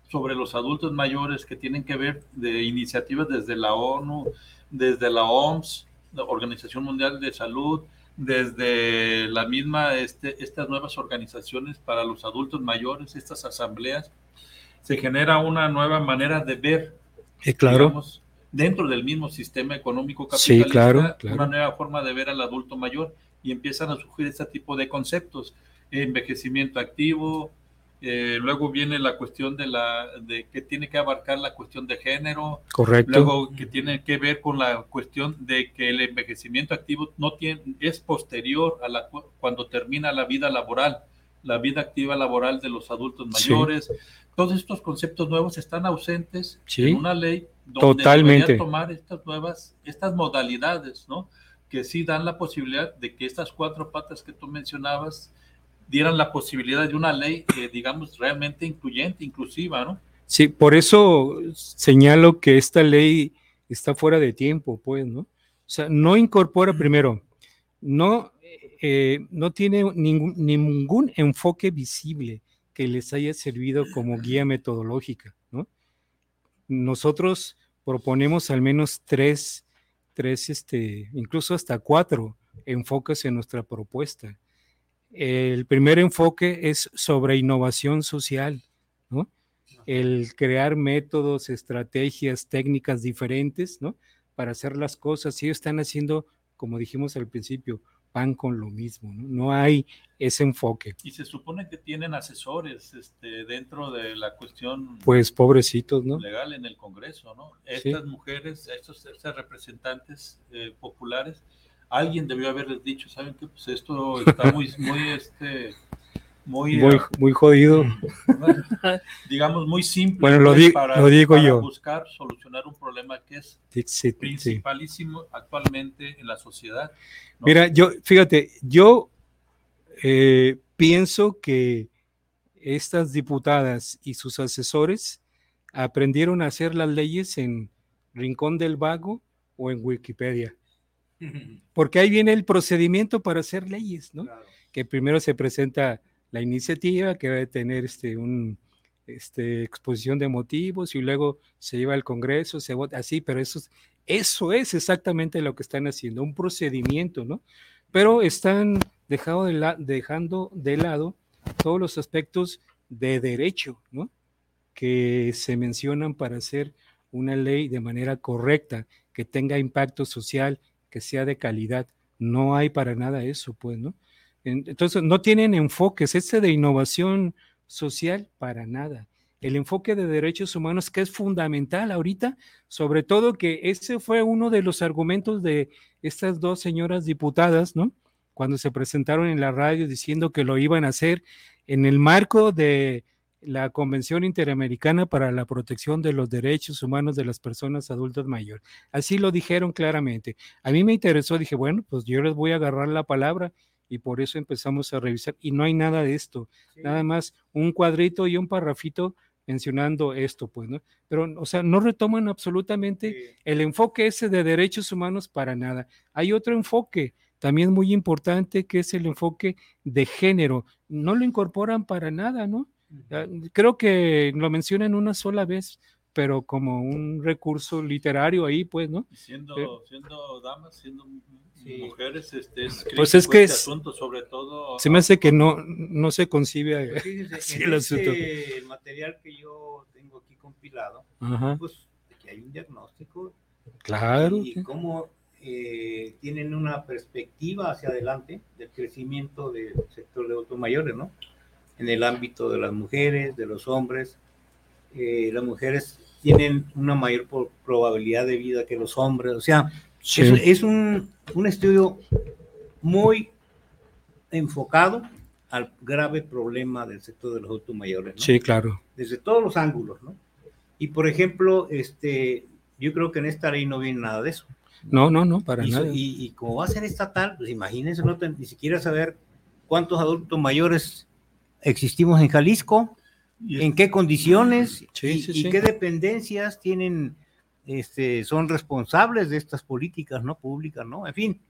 [SPEAKER 3] sobre los adultos mayores que tienen que ver de iniciativas desde la ONU, desde la OMS, la Organización Mundial de Salud, desde la misma, este, estas nuevas organizaciones para los adultos mayores, estas asambleas, se genera una nueva manera de ver
[SPEAKER 5] eh, claro.
[SPEAKER 3] dentro del mismo sistema económico capitalista,
[SPEAKER 5] sí, claro,
[SPEAKER 3] una nueva forma de ver al adulto mayor y empiezan a surgir este tipo de conceptos, envejecimiento activo, eh, luego viene la cuestión de la de que tiene que abarcar la cuestión de género,
[SPEAKER 5] correcto,
[SPEAKER 3] luego que tiene que ver con la cuestión de que el envejecimiento activo no tiene es posterior a la cuando termina la vida laboral, la vida activa laboral de los adultos mayores. Sí todos estos conceptos nuevos están ausentes en una ley donde
[SPEAKER 5] totalmente.
[SPEAKER 3] tomar estas nuevas, estas modalidades, ¿no? Que sí dan la posibilidad de que estas cuatro patas que tú mencionabas dieran la posibilidad de una ley, que digamos, realmente incluyente, inclusiva, ¿no?
[SPEAKER 5] Sí, por eso señalo que esta ley está fuera de tiempo, pues, ¿no? O sea, no incorpora primero, no, eh, no tiene ningún, ningún enfoque visible que les haya servido como guía metodológica, ¿no? Nosotros proponemos al menos tres, tres, este, incluso hasta cuatro enfoques en nuestra propuesta. El primer enfoque es sobre innovación social, ¿no? El crear métodos, estrategias, técnicas diferentes, ¿no? Para hacer las cosas. Y ellos están haciendo, como dijimos al principio, van con lo mismo, ¿no? No hay ese enfoque.
[SPEAKER 3] Y se supone que tienen asesores este, dentro de la cuestión.
[SPEAKER 5] Pues pobrecitos, ¿no?
[SPEAKER 3] Legal en el Congreso, ¿no? Estas mujeres, estos, representantes eh, populares alguien debió haberles dicho, ¿saben qué? Pues esto está muy, muy, este, muy,
[SPEAKER 5] Muy, muy jodido.
[SPEAKER 3] digamos, muy simple
[SPEAKER 5] Bueno, lo
[SPEAKER 3] pues,
[SPEAKER 5] di-
[SPEAKER 3] para,
[SPEAKER 5] lo digo
[SPEAKER 3] para
[SPEAKER 5] yo.
[SPEAKER 3] buscar solucionar un problema que es
[SPEAKER 5] sí.
[SPEAKER 3] principalísimo actualmente en la sociedad. ¿no?
[SPEAKER 5] Mira, yo, fíjate, yo eh, pienso que estas diputadas y sus asesores aprendieron a hacer las leyes en Rincón del Vago o en Wikipedia, porque ahí viene el procedimiento para hacer leyes, ¿no? Que primero se presenta la iniciativa que va a tener este un este, exposición de motivos y luego se lleva al Congreso, se vota así, pero eso es, eso es exactamente lo que están haciendo, un procedimiento, ¿no? Pero están dejado de la- dejando de lado todos los aspectos de derecho, ¿no? Que se mencionan para hacer una ley de manera correcta, que tenga impacto social, que sea de calidad. No hay para nada eso, pues, ¿no? En- Entonces, no tienen enfoques, este de innovación social, para nada. El enfoque de derechos humanos, que es fundamental ahorita, sobre todo que ese fue uno de los argumentos de estas dos señoras diputadas, ¿no? Cuando se presentaron en la radio diciendo que lo iban a hacer en el marco de la Convención Interamericana para la Protección de los Derechos Humanos de las Personas Adultas Mayores. Así lo dijeron claramente. A mí me interesó, dije, bueno, pues yo les voy a agarrar la palabra y por eso empezamos a revisar. Y no hay nada de esto, nada más un cuadrito y un parrafito mencionando esto, pues, ¿no? Pero, o sea, no retoman absolutamente el enfoque ese de derechos humanos para nada. Hay otro enfoque también muy importante que es el enfoque de género. No lo incorporan para nada, ¿no? Ah, Creo que lo mencionan una sola vez, pero como un recurso literario ahí, pues, ¿no?
[SPEAKER 3] Siendo,
[SPEAKER 5] Sí.
[SPEAKER 3] siendo damas, siendo
[SPEAKER 4] Sí.
[SPEAKER 3] mujeres, este, es
[SPEAKER 5] Pues
[SPEAKER 3] crítico
[SPEAKER 5] es que
[SPEAKER 3] este
[SPEAKER 5] es-
[SPEAKER 3] asunto, sobre todo.
[SPEAKER 5] Se me hace que no, no se concibe.
[SPEAKER 4] Pues fíjense,
[SPEAKER 5] Sí,
[SPEAKER 4] en
[SPEAKER 5] el asunto.
[SPEAKER 4] este material que yo tengo aquí compilado,
[SPEAKER 5] Ajá,
[SPEAKER 4] pues aquí hay un diagnóstico
[SPEAKER 5] claro.
[SPEAKER 4] y cómo eh, tienen una perspectiva hacia adelante del crecimiento del sector de adultos mayores, ¿no? En el ámbito de las mujeres, de los hombres. Eh, las mujeres tienen una mayor probabilidad de vida que los hombres, o sea,
[SPEAKER 5] Sí.
[SPEAKER 4] es, es un, un estudio muy enfocado al grave problema del sector de los adultos mayores, ¿no?
[SPEAKER 5] Sí, claro.
[SPEAKER 4] desde todos los ángulos, ¿no? Y por ejemplo, este, yo creo que en esta ley no viene nada de eso.
[SPEAKER 5] No, no, no, para
[SPEAKER 4] Y,
[SPEAKER 5] nada.
[SPEAKER 4] y- y como va a ser estatal, pues imagínense, no ni siquiera saber cuántos adultos mayores existimos en Jalisco, en qué condiciones
[SPEAKER 5] Sí,
[SPEAKER 4] y,
[SPEAKER 5] sí,
[SPEAKER 4] y
[SPEAKER 5] sí.
[SPEAKER 4] qué dependencias tienen, este, son responsables de estas políticas, ¿no? Públicas, ¿no? En fin,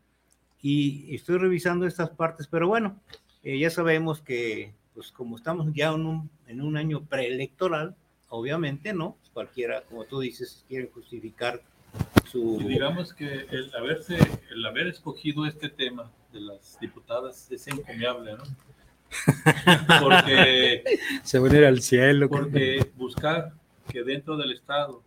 [SPEAKER 4] y estoy revisando estas partes, pero bueno, eh, ya sabemos que, pues como estamos ya en un, en un año preelectoral, obviamente, ¿no? Cualquiera, como tú dices, quiere justificar su...
[SPEAKER 3] Y digamos que el haberse, el haber escogido este tema de las diputadas es encomiable, ¿no? Porque,
[SPEAKER 5] Se van a ir al cielo.
[SPEAKER 3] porque buscar que dentro del Estado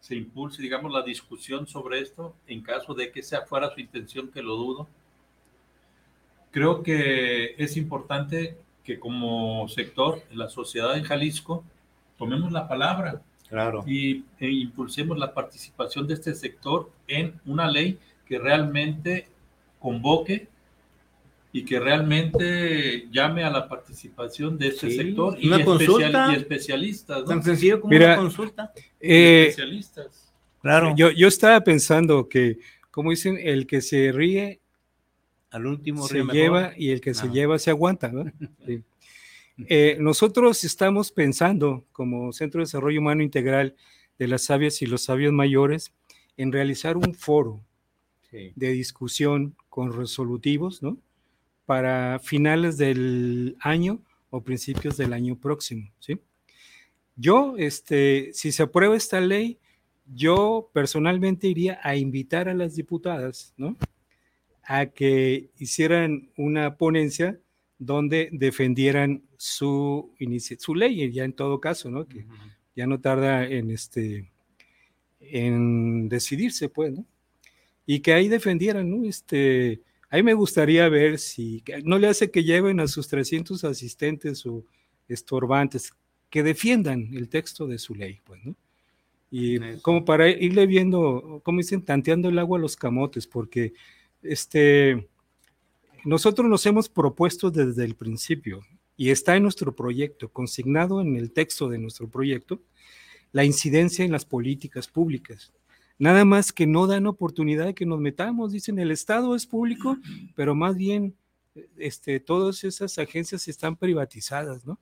[SPEAKER 3] se impulse, digamos, la discusión sobre esto, en caso de que sea fuera su intención, que lo dudo, creo que es importante que como sector, la sociedad en Jalisco, tomemos la palabra
[SPEAKER 4] Claro.
[SPEAKER 3] y e impulsemos la participación de este sector en una ley que realmente convoque y que realmente llame a la participación de este
[SPEAKER 4] Sí,
[SPEAKER 3] sector y,
[SPEAKER 4] una
[SPEAKER 3] especial-
[SPEAKER 4] consulta.
[SPEAKER 3] y especialistas, ¿no?
[SPEAKER 4] Tan sencillo como
[SPEAKER 5] Mira,
[SPEAKER 4] una consulta.
[SPEAKER 5] Eh,
[SPEAKER 3] especialistas.
[SPEAKER 4] Claro.
[SPEAKER 5] yo, yo estaba pensando que, como dicen, el que se ríe
[SPEAKER 4] Al último
[SPEAKER 5] se
[SPEAKER 4] ríe mejor.
[SPEAKER 5] lleva y el que se lleva se aguanta, ¿no? Sí. Eh, nosotros estamos pensando, como Centro de Desarrollo Humano Integral de las Sabias y los Sabios Mayores, en realizar un foro
[SPEAKER 4] Sí.
[SPEAKER 5] de discusión con resolutivos, ¿no? Para finales del año o principios del año próximo, ¿sí? Yo, este, si se aprueba esta ley, yo personalmente iría a invitar a las diputadas, ¿no? A que hicieran una ponencia donde defendieran su, su ley, ya en todo caso, ¿no? Que ya no tarda en este en decidirse, pues, ¿no? Y que ahí defendieran, ¿no? Este, a mí me gustaría ver si no le hace que lleven a sus 300 asistentes o estorbantes, que defiendan el texto de su ley, pues, ¿no? Y como para irle viendo, como dicen, tanteando el agua a los camotes, porque este, nosotros nos hemos propuesto desde el principio y está en nuestro proyecto, consignado en el texto de nuestro proyecto, la incidencia en las políticas públicas. Nada más que no dan oportunidad de que nos metamos, dicen, el Estado es público, pero más bien este, todas esas agencias están privatizadas, ¿no?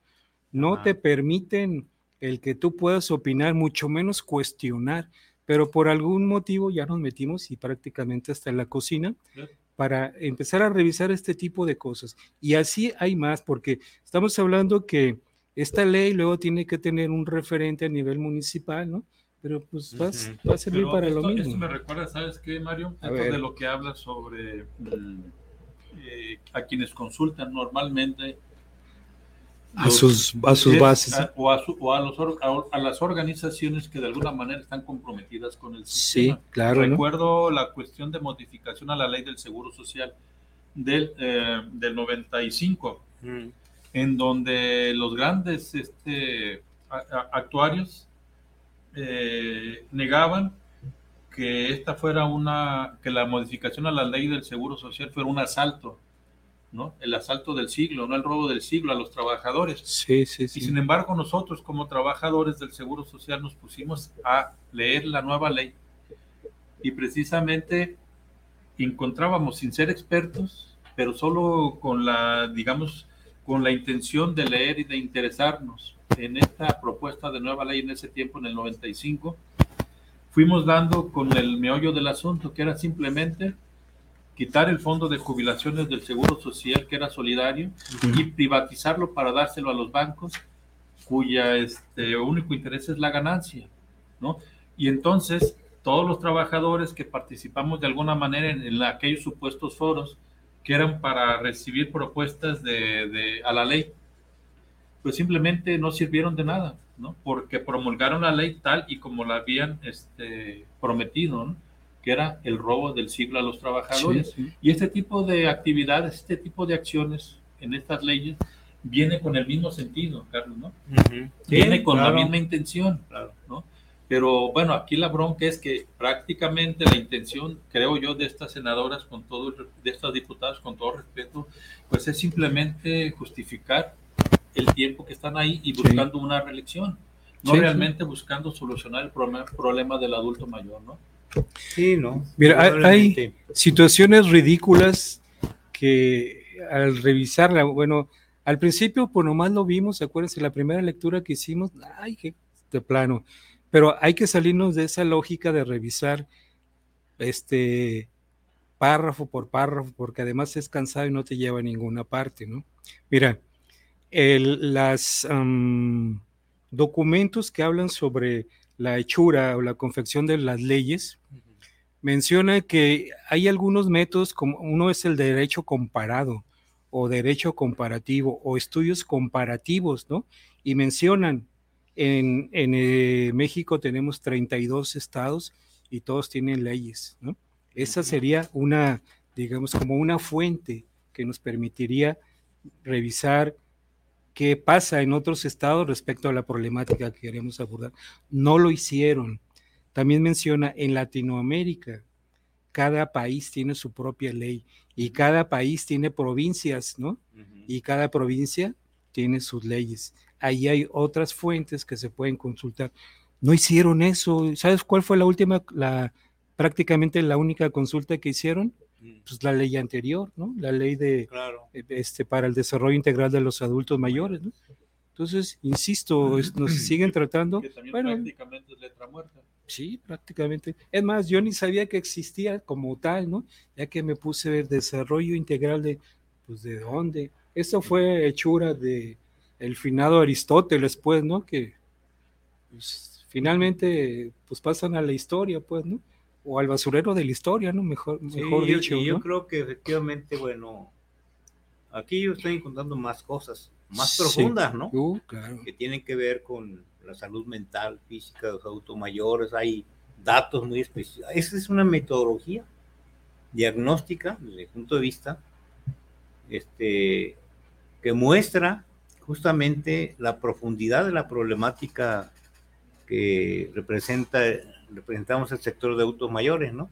[SPEAKER 5] No te permiten el que tú puedas opinar, mucho menos cuestionar, pero por algún motivo ya nos metimos y prácticamente hasta en la cocina para empezar a revisar este tipo de cosas. Y así hay más, porque estamos hablando que esta ley luego tiene que tener un referente a nivel municipal, ¿no? Pero pues va, a servir para lo mismo.
[SPEAKER 3] Esto me recuerda, ¿sabes qué, Mario? Esto de lo que habla sobre mm, eh, a quienes consultan normalmente
[SPEAKER 5] a sus, a sus bases.
[SPEAKER 3] o, a, los, a, las organizaciones que de alguna manera están comprometidas con el sistema.
[SPEAKER 5] Sí, claro.
[SPEAKER 3] Recuerdo la cuestión de modificación a la ley del Seguro Social del, eh, del 95, mm. en donde los grandes este, actuarios eh, negaban que esta fuera una, que la modificación a la ley del Seguro Social fuera un asalto el asalto del siglo, no el robo del siglo a los trabajadores.
[SPEAKER 5] Sí, sí, sí.
[SPEAKER 3] Y sin embargo, nosotros como trabajadores del Seguro Social nos pusimos a leer la nueva ley y precisamente encontrábamos sin ser expertos, pero solo con la, digamos, con la intención de leer y de interesarnos en esta propuesta de nueva ley en ese tiempo, en el 95, fuimos dando con el meollo del asunto, que era simplemente quitar el fondo de jubilaciones del Seguro Social, que era solidario, y privatizarlo para dárselo a los bancos, cuya este, único interés es la ganancia, ¿no? Y entonces, todos los trabajadores que participamos de alguna manera en, aquellos supuestos foros, que eran para recibir propuestas de, a la ley, pues simplemente no sirvieron de nada, ¿no? Porque promulgaron la ley tal y como la habían este, prometido, ¿no? que era el robo del siglo a los trabajadores. Y este tipo de actividades, este tipo de acciones en estas leyes viene con el mismo sentido, Carlos, ¿no? viene con la misma intención, ¿no? Pero bueno, aquí la bronca es que prácticamente la intención, creo yo, de estas senadoras, con todo, de estas diputadas, con todo respeto, pues es simplemente justificar el tiempo que están ahí y buscando una reelección, no realmente buscando solucionar el problema, problema del adulto mayor, ¿no?
[SPEAKER 5] Sí, ¿no? Mira, hay, situaciones ridículas que al revisarla, bueno, al principio pues nomás lo vimos, acuérdense, la primera lectura que hicimos, ay, qué de plano, pero hay que salirnos de esa lógica de revisar este párrafo por párrafo, porque además es cansado y no te lleva a ninguna parte, ¿no? Mira, el, las documentos que hablan sobre la hechura o la confección de las leyes, menciona que hay algunos métodos, como uno es el derecho comparado o derecho comparativo o estudios comparativos, ¿no? Y mencionan, en, en eh, México tenemos 32 estados y todos tienen leyes, ¿no? Esa sería una, digamos, como una fuente que nos permitiría revisar qué pasa en otros estados respecto a la problemática que queremos abordar. No lo hicieron. También menciona en Latinoamérica, cada país tiene su propia ley y cada país tiene provincias, ¿no? Y cada provincia tiene sus leyes. Ahí hay otras fuentes que se pueden consultar. No hicieron eso. ¿Sabes cuál fue la última, la prácticamente la única consulta que hicieron? Pues, la ley anterior, ¿no? La ley de eh, este para el desarrollo integral de los adultos mayores, ¿no? Entonces, insisto, nos siguen tratando.
[SPEAKER 3] bueno, prácticamente es letra muerta.
[SPEAKER 5] Sí, prácticamente. Es más, yo ni sabía que existía como tal, ¿no? Ya que me puse a ver desarrollo integral de, pues, ¿de dónde? Eso fue hechura de el finado Aristóteles, pues, ¿no? Que pues, finalmente, pues pasan a la historia, pues, ¿no? O al basurero de la historia, ¿no? Mejor, mejor dicho.
[SPEAKER 4] Yo, yo creo que efectivamente, bueno, aquí yo estoy encontrando más cosas, más profundas, ¿no?
[SPEAKER 5] Uh, claro.
[SPEAKER 4] Que tienen que ver con la salud mental, física de los adultos mayores, hay datos muy específicos. Esa es una metodología diagnóstica desde el punto de vista este, que muestra justamente la profundidad de la problemática que representa representamos el sector de adultos mayores, ¿no?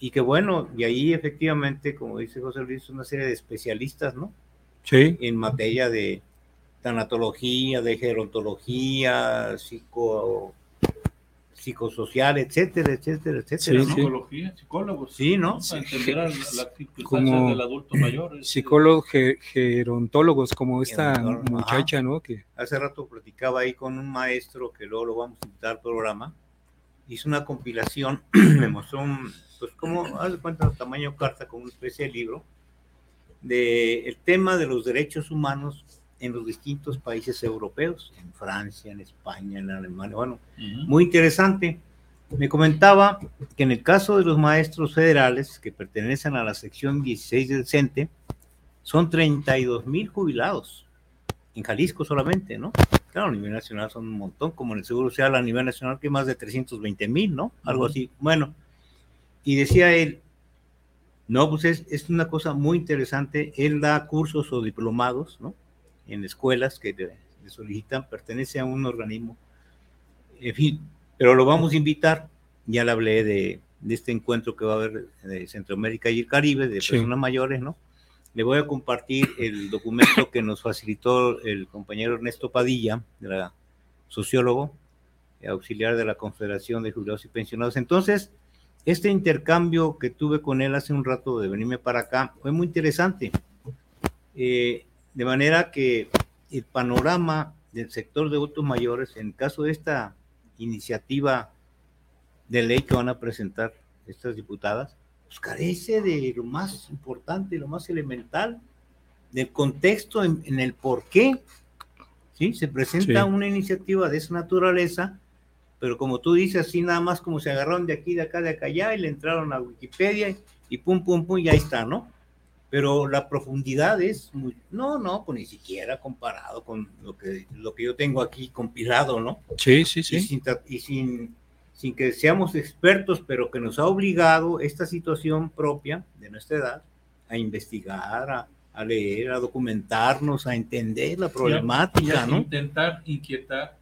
[SPEAKER 4] y que bueno, y ahí efectivamente, como dice José Luis, una serie de especialistas, ¿no?
[SPEAKER 5] Sí.
[SPEAKER 4] En materia de tanatología, de gerontología, psico, psicosocial, etcétera, etcétera, etcétera.
[SPEAKER 5] Sí,
[SPEAKER 4] ¿no?
[SPEAKER 3] Psicología, psicólogos.
[SPEAKER 4] Sí, ¿no?
[SPEAKER 3] Para entender a circunstancias
[SPEAKER 5] Como
[SPEAKER 3] del adulto mayor. este,
[SPEAKER 5] Psicólogos, ge- gerontólogos, como esta
[SPEAKER 4] Gerontólogo, ajá.
[SPEAKER 5] muchacha, ¿no? Que,
[SPEAKER 4] Hace rato platicaba ahí con un maestro que luego lo vamos a invitar al programa. Hizo una compilación, me mostró un, pues como, haz de cuenta, tamaño carta, como una especie de libro, de el tema de los derechos humanos en los distintos países europeos, en Francia, en España, en Alemania, bueno, muy interesante. Me comentaba que en el caso de los maestros federales que pertenecen a la sección 16 del CENTE, son 32 mil jubilados en Jalisco solamente, ¿no? Claro, a nivel nacional son un montón, como en el Seguro Social a nivel nacional que más de 320 mil, ¿no? Algo así. Bueno, y decía él, no, pues es, es una cosa muy interesante. Él da cursos o diplomados, ¿no? En escuelas que le, le solicitan, pertenece a un organismo. En fin, pero lo vamos a invitar. Ya le hablé de, de este encuentro que va a haber de Centroamérica y el Caribe, de
[SPEAKER 5] Sí.
[SPEAKER 4] personas mayores, ¿no? Le voy a compartir el documento que nos facilitó el compañero Ernesto Padilla, de la sociólogo, auxiliar de la Confederación de Jubilados y Pensionados. Entonces, este intercambio que tuve con él hace un rato de venirme para acá fue muy interesante. Eh, de manera que el panorama del sector de adultos mayores, en caso de esta iniciativa de ley que van a presentar estas diputadas, pues carece de lo más importante, lo más elemental, del contexto en, en el por qué ¿sí? se presenta
[SPEAKER 5] Sí.
[SPEAKER 4] una iniciativa de esa naturaleza, pero como tú dices, así nada más como se agarraron de aquí, de acá, de acá, allá, y le entraron a Wikipedia y pum, pum, pum, y ahí está, ¿no? Pero la profundidad es muy, no, no, pues ni siquiera comparado con lo que, lo que yo tengo aquí compilado, ¿no?
[SPEAKER 5] sí, sí,
[SPEAKER 4] y,
[SPEAKER 5] sí.
[SPEAKER 4] sin, tra- y sin, sin que seamos expertos, pero que nos ha obligado esta situación propia de nuestra edad a investigar, a, a leer, a documentarnos, a entender la
[SPEAKER 3] Y
[SPEAKER 4] problemática, ¿no?
[SPEAKER 3] Intentar inquietar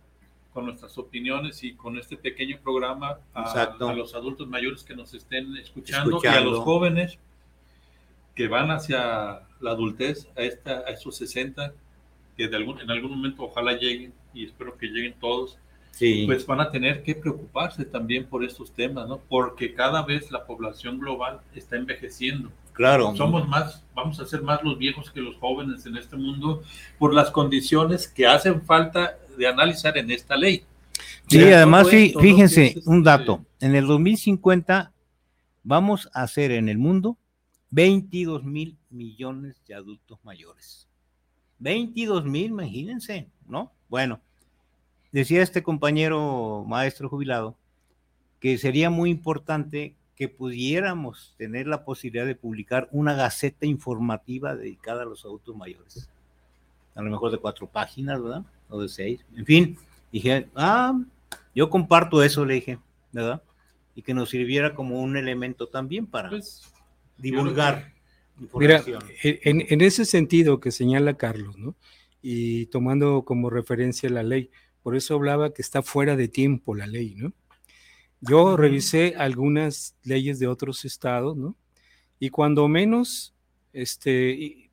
[SPEAKER 3] con nuestras opiniones y con este pequeño programa a, a los adultos mayores que nos estén escuchando, y a
[SPEAKER 4] Escuchando.
[SPEAKER 3] los jóvenes que van hacia la adultez, a, esta, a esos 60, que de algún, en algún momento ojalá lleguen, y espero que lleguen todos,
[SPEAKER 4] Sí,
[SPEAKER 3] pues van a tener que preocuparse también por estos temas, ¿no? Porque cada vez la población global está envejeciendo.
[SPEAKER 4] claro.
[SPEAKER 3] Somos más, vamos a ser más los viejos que los jóvenes en este mundo por las condiciones que hacen falta de analizar en esta ley.
[SPEAKER 4] Sí, además,
[SPEAKER 3] que
[SPEAKER 4] fíjense,
[SPEAKER 3] es, este,
[SPEAKER 4] un dato. En el 2050 vamos a ser en el mundo 22 mil millones de adultos mayores. 22 mil, imagínense, ¿no? Bueno, decía este compañero maestro jubilado que sería muy importante que pudiéramos tener la posibilidad de publicar una gaceta informativa dedicada a los adultos mayores. A lo mejor de cuatro páginas, ¿verdad? O de seis. En fin, dije, ah, yo comparto eso, le dije, ¿verdad? Y que nos sirviera como un elemento también para
[SPEAKER 3] Pues,
[SPEAKER 4] divulgar
[SPEAKER 5] Mira,
[SPEAKER 4] información.
[SPEAKER 5] en, en ese sentido que señala Carlos, ¿no? Y tomando como referencia la ley, por eso hablaba que está fuera de tiempo la ley, ¿no? Yo revisé algunas leyes de otros estados, ¿no? Y cuando menos, este,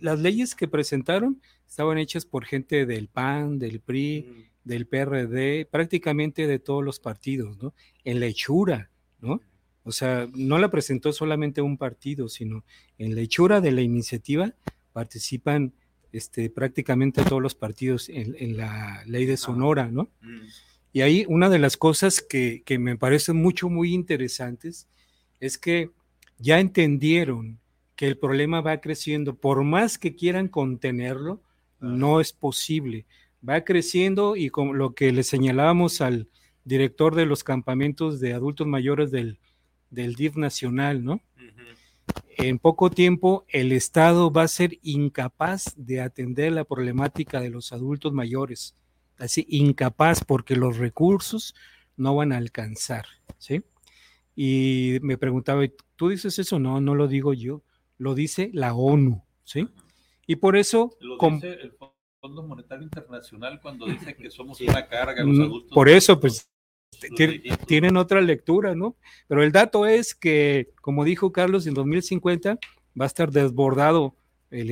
[SPEAKER 5] las leyes que presentaron estaban hechas por gente del PAN, del PRI, del PRD, prácticamente de todos los partidos, ¿no? En la hechura, ¿no? O sea, no la presentó solamente un partido, sino en la hechura de la iniciativa participan este, prácticamente todos los partidos en, en la ley de Sonora, ¿no?
[SPEAKER 4] Mm.
[SPEAKER 5] Y ahí una de las cosas que, que me parecen mucho, muy interesantes es que ya entendieron que el problema va creciendo, por más que quieran contenerlo, no es posible. Va creciendo y con lo que le señalábamos al director de los campamentos de adultos mayores del, del DIF nacional, ¿no? En poco tiempo el Estado va a ser incapaz de atender la problemática de los adultos mayores, así incapaz porque los recursos no van a alcanzar, ¿sí? Y me preguntaba, ¿tú dices eso? No, no lo digo yo, lo dice la ONU, ¿sí? Y por eso,
[SPEAKER 3] lo dice el Fondo Monetario Internacional cuando dice que somos una carga los
[SPEAKER 5] Mm,
[SPEAKER 3] adultos.
[SPEAKER 5] Por eso, pues tienen otra lectura, ¿no? Pero el dato es que, como dijo Carlos, en 2050 va a estar desbordado el,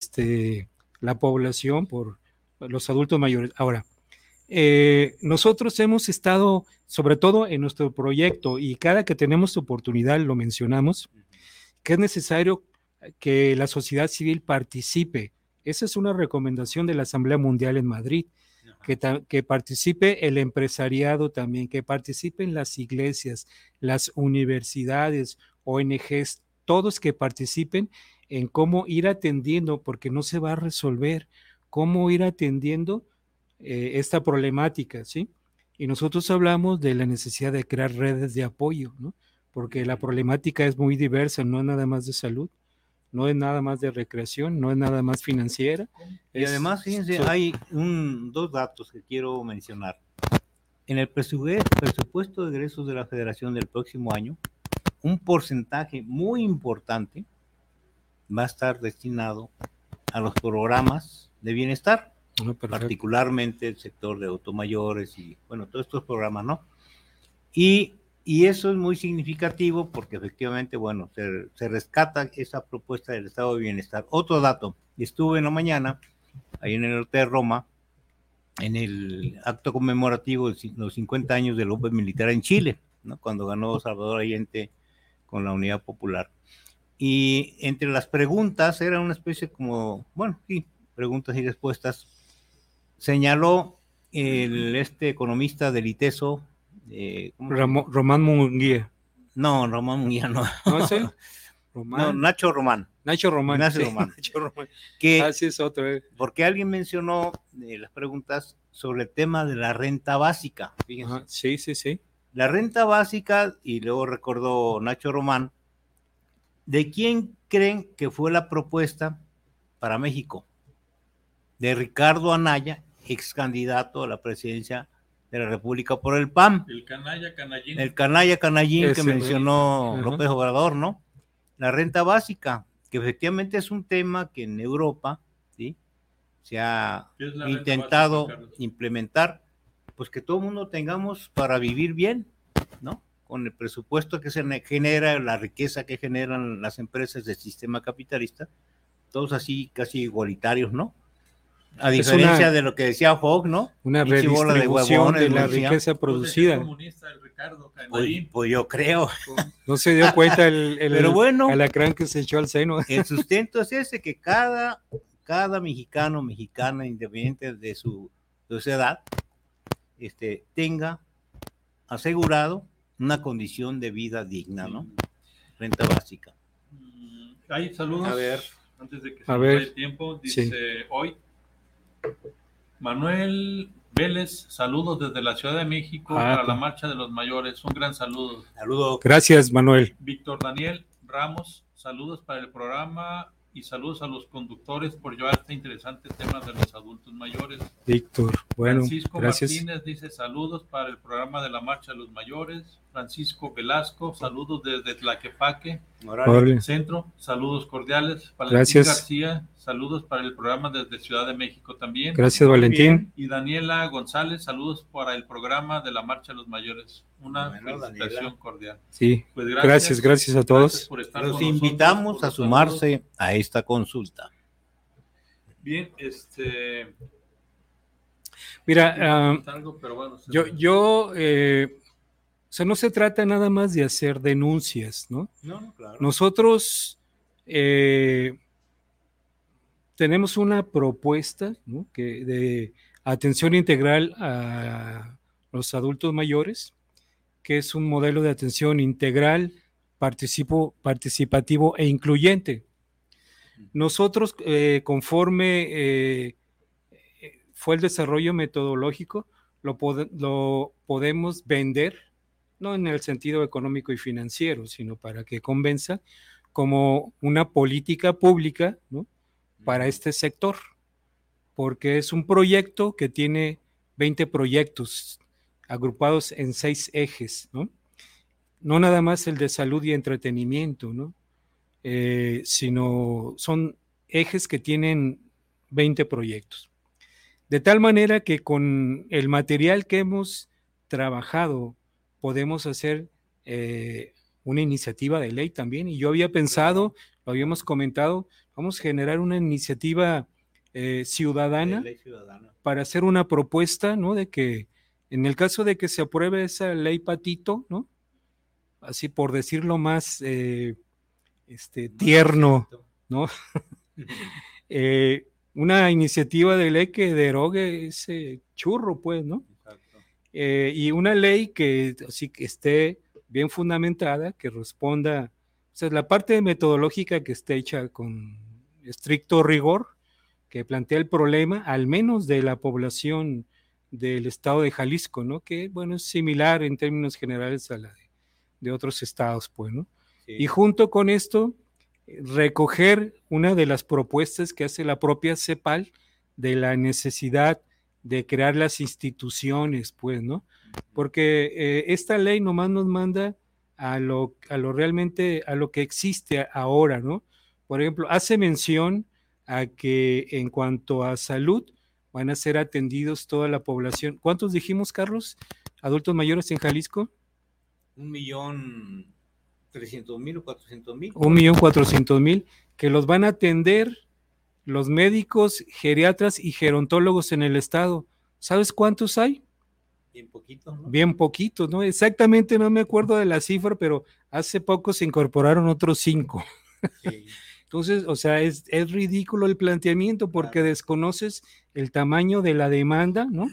[SPEAKER 5] este, la población por los adultos mayores. Ahora, eh, nosotros hemos estado, sobre todo en nuestro proyecto, y cada que tenemos oportunidad lo mencionamos, que es necesario que la sociedad civil participe. Esa es una recomendación de la Asamblea Mundial en Madrid, que, que, participe el empresariado también, que participen las iglesias, las universidades, ONGs, todos que participen en cómo ir atendiendo, porque no se va a resolver, cómo ir atendiendo eh, esta problemática, ¿sí? Y nosotros hablamos de la necesidad de crear redes de apoyo, ¿no? Porque la problemática es muy diversa, no es nada más de salud, no es nada más de recreación, no es nada más financiera.
[SPEAKER 4] Y además, fíjense, hay un, dos datos que quiero mencionar. En el presupuesto de egresos de la Federación del próximo año, un porcentaje muy importante va a estar destinado a los programas de bienestar, ah, particularmente el sector de automayores y, bueno, todos estos programas, ¿no? Y, y eso es muy significativo porque efectivamente, bueno, se, rescata esa propuesta del estado de bienestar. Otro dato, estuve en la mañana, ahí en el norte de Roma, en el acto conmemorativo de los 50 años del golpe militar en Chile, ¿no? Cuando ganó Salvador Allende con la Unidad Popular. Y entre las preguntas, era una especie como, bueno, sí, preguntas y respuestas, señaló el, este economista del ITESO.
[SPEAKER 5] Eh, Román Munguía.
[SPEAKER 4] No, Román Munguía no. ¿No? Román. Nacho Román.
[SPEAKER 5] Nacho Román.
[SPEAKER 4] Nacho Román.
[SPEAKER 5] Nacho Román.
[SPEAKER 4] Que,
[SPEAKER 5] Así es otro. Eh.
[SPEAKER 4] Porque alguien mencionó eh, las preguntas sobre el tema de la renta básica.
[SPEAKER 5] Fíjense. sí, sí, sí.
[SPEAKER 4] La renta básica, y luego recordó Nacho Román, ¿de quién creen que fue la propuesta para México? De Ricardo Anaya, ex candidato a la presidencia de la República por el PAN.
[SPEAKER 3] El canalla canallín.
[SPEAKER 4] El canalla canallín que mencionó López Obrador, ¿no? La renta básica, que efectivamente es un tema que en Europa, ¿sí? Se ha intentado implementar pues que todo el mundo tengamos para vivir bien, ¿no? Con el presupuesto que se genera, la riqueza que generan las empresas del sistema capitalista, todos así casi igualitarios, ¿no? A diferencia de lo que decía Fogg, ¿no?
[SPEAKER 5] Una redistribución de, la riqueza producida.
[SPEAKER 4] Pues, pues, yo creo.
[SPEAKER 5] No se dio cuenta el, el Pero bueno, alacrán que se echó al seno.
[SPEAKER 4] El sustento es ese, que cada, cada mexicano, mexicana, independiente de su, de su edad, este, tenga asegurado una condición de vida digna, ¿no? Renta básica.
[SPEAKER 3] Mm, hay saludos.
[SPEAKER 4] A ver.
[SPEAKER 3] Antes de que se vaya el tiempo, dice hoy Manuel Vélez, saludos desde la Ciudad de México ah, para la Marcha de los Mayores. Un gran saludo.
[SPEAKER 4] Saludos.
[SPEAKER 5] Gracias, Manuel.
[SPEAKER 3] Víctor Daniel Ramos, saludos para el programa y saludos a los conductores por llevar este interesante tema de los adultos mayores.
[SPEAKER 5] Víctor, bueno,
[SPEAKER 3] Francisco
[SPEAKER 5] gracias.
[SPEAKER 3] Martínez dice saludos para el programa de la Marcha de los Mayores. Francisco Velasco, saludos desde Tlaquepaque, Centro, saludos cordiales. Valentín
[SPEAKER 5] Gracias.
[SPEAKER 3] García, saludos para el programa desde Ciudad de México también.
[SPEAKER 5] Gracias, Valentín.
[SPEAKER 3] Y Daniela González, saludos para el programa de la Marcha de los Mayores. Una felicitación cordial.
[SPEAKER 5] Sí, pues gracias, gracias, a todos.
[SPEAKER 4] Los invitamos a sumarse a esta consulta.
[SPEAKER 3] Bien, este...
[SPEAKER 5] Mira, ah, yo, yo eh, o sea, no se trata nada más de hacer denuncias, ¿no?
[SPEAKER 4] No, claro.
[SPEAKER 5] Nosotros eh, tenemos una propuesta ¿no? que de atención integral a los adultos mayores, que es un modelo de atención integral, participo, participativo e incluyente. Nosotros, eh, conforme eh, fue el desarrollo metodológico, lo, lo podemos vender no en el sentido económico y financiero, sino para que convenza como una política pública para este sector, porque es un proyecto que tiene 20 proyectos agrupados en seis ejes, ¿no? No nada más el de salud y entretenimiento, ¿no? Eh, sino son ejes que tienen 20 proyectos. De tal manera que con el material que hemos trabajado, podemos hacer eh, una iniciativa de ley también. Y yo había pensado, lo habíamos comentado, vamos a generar una iniciativa eh, ciudadana, para hacer una propuesta, ¿no? De que en el caso de que se apruebe esa ley patito, ¿no? Así por decirlo más eh, este, tierno, ¿no? una iniciativa de ley que derogue ese churro, pues, ¿no? Eh, y una ley que así que esté bien fundamentada, que responda, o sea, la parte metodológica que esté hecha con estricto rigor, que plantea el problema, al menos de la población del estado de Jalisco, ¿no? Que, bueno, es similar en términos generales a la de, otros estados, pues, ¿no? Y junto con esto, recoger una de las propuestas que hace la propia CEPAL de la necesidad de crear las instituciones, pues, ¿no? Porque eh, esta ley nomás nos manda a lo, a lo realmente, a lo que existe ahora, ¿no? Por ejemplo, hace mención a que en cuanto a salud van a ser atendidos toda la población. ¿Cuántos dijimos, Carlos? Adultos mayores en Jalisco.
[SPEAKER 4] Un millón trescientos mil o cuatrocientos mil.
[SPEAKER 5] Un millón cuatrocientos mil que los van a atender los médicos, geriatras y gerontólogos en el estado. ¿Sabes cuántos hay?
[SPEAKER 4] Bien poquitos, ¿no?
[SPEAKER 5] Bien poquitos, ¿no? Exactamente no me acuerdo de la cifra, pero hace poco se incorporaron otros cinco. Entonces, o sea, es, ridículo el planteamiento porque desconoces el tamaño de la demanda, ¿no?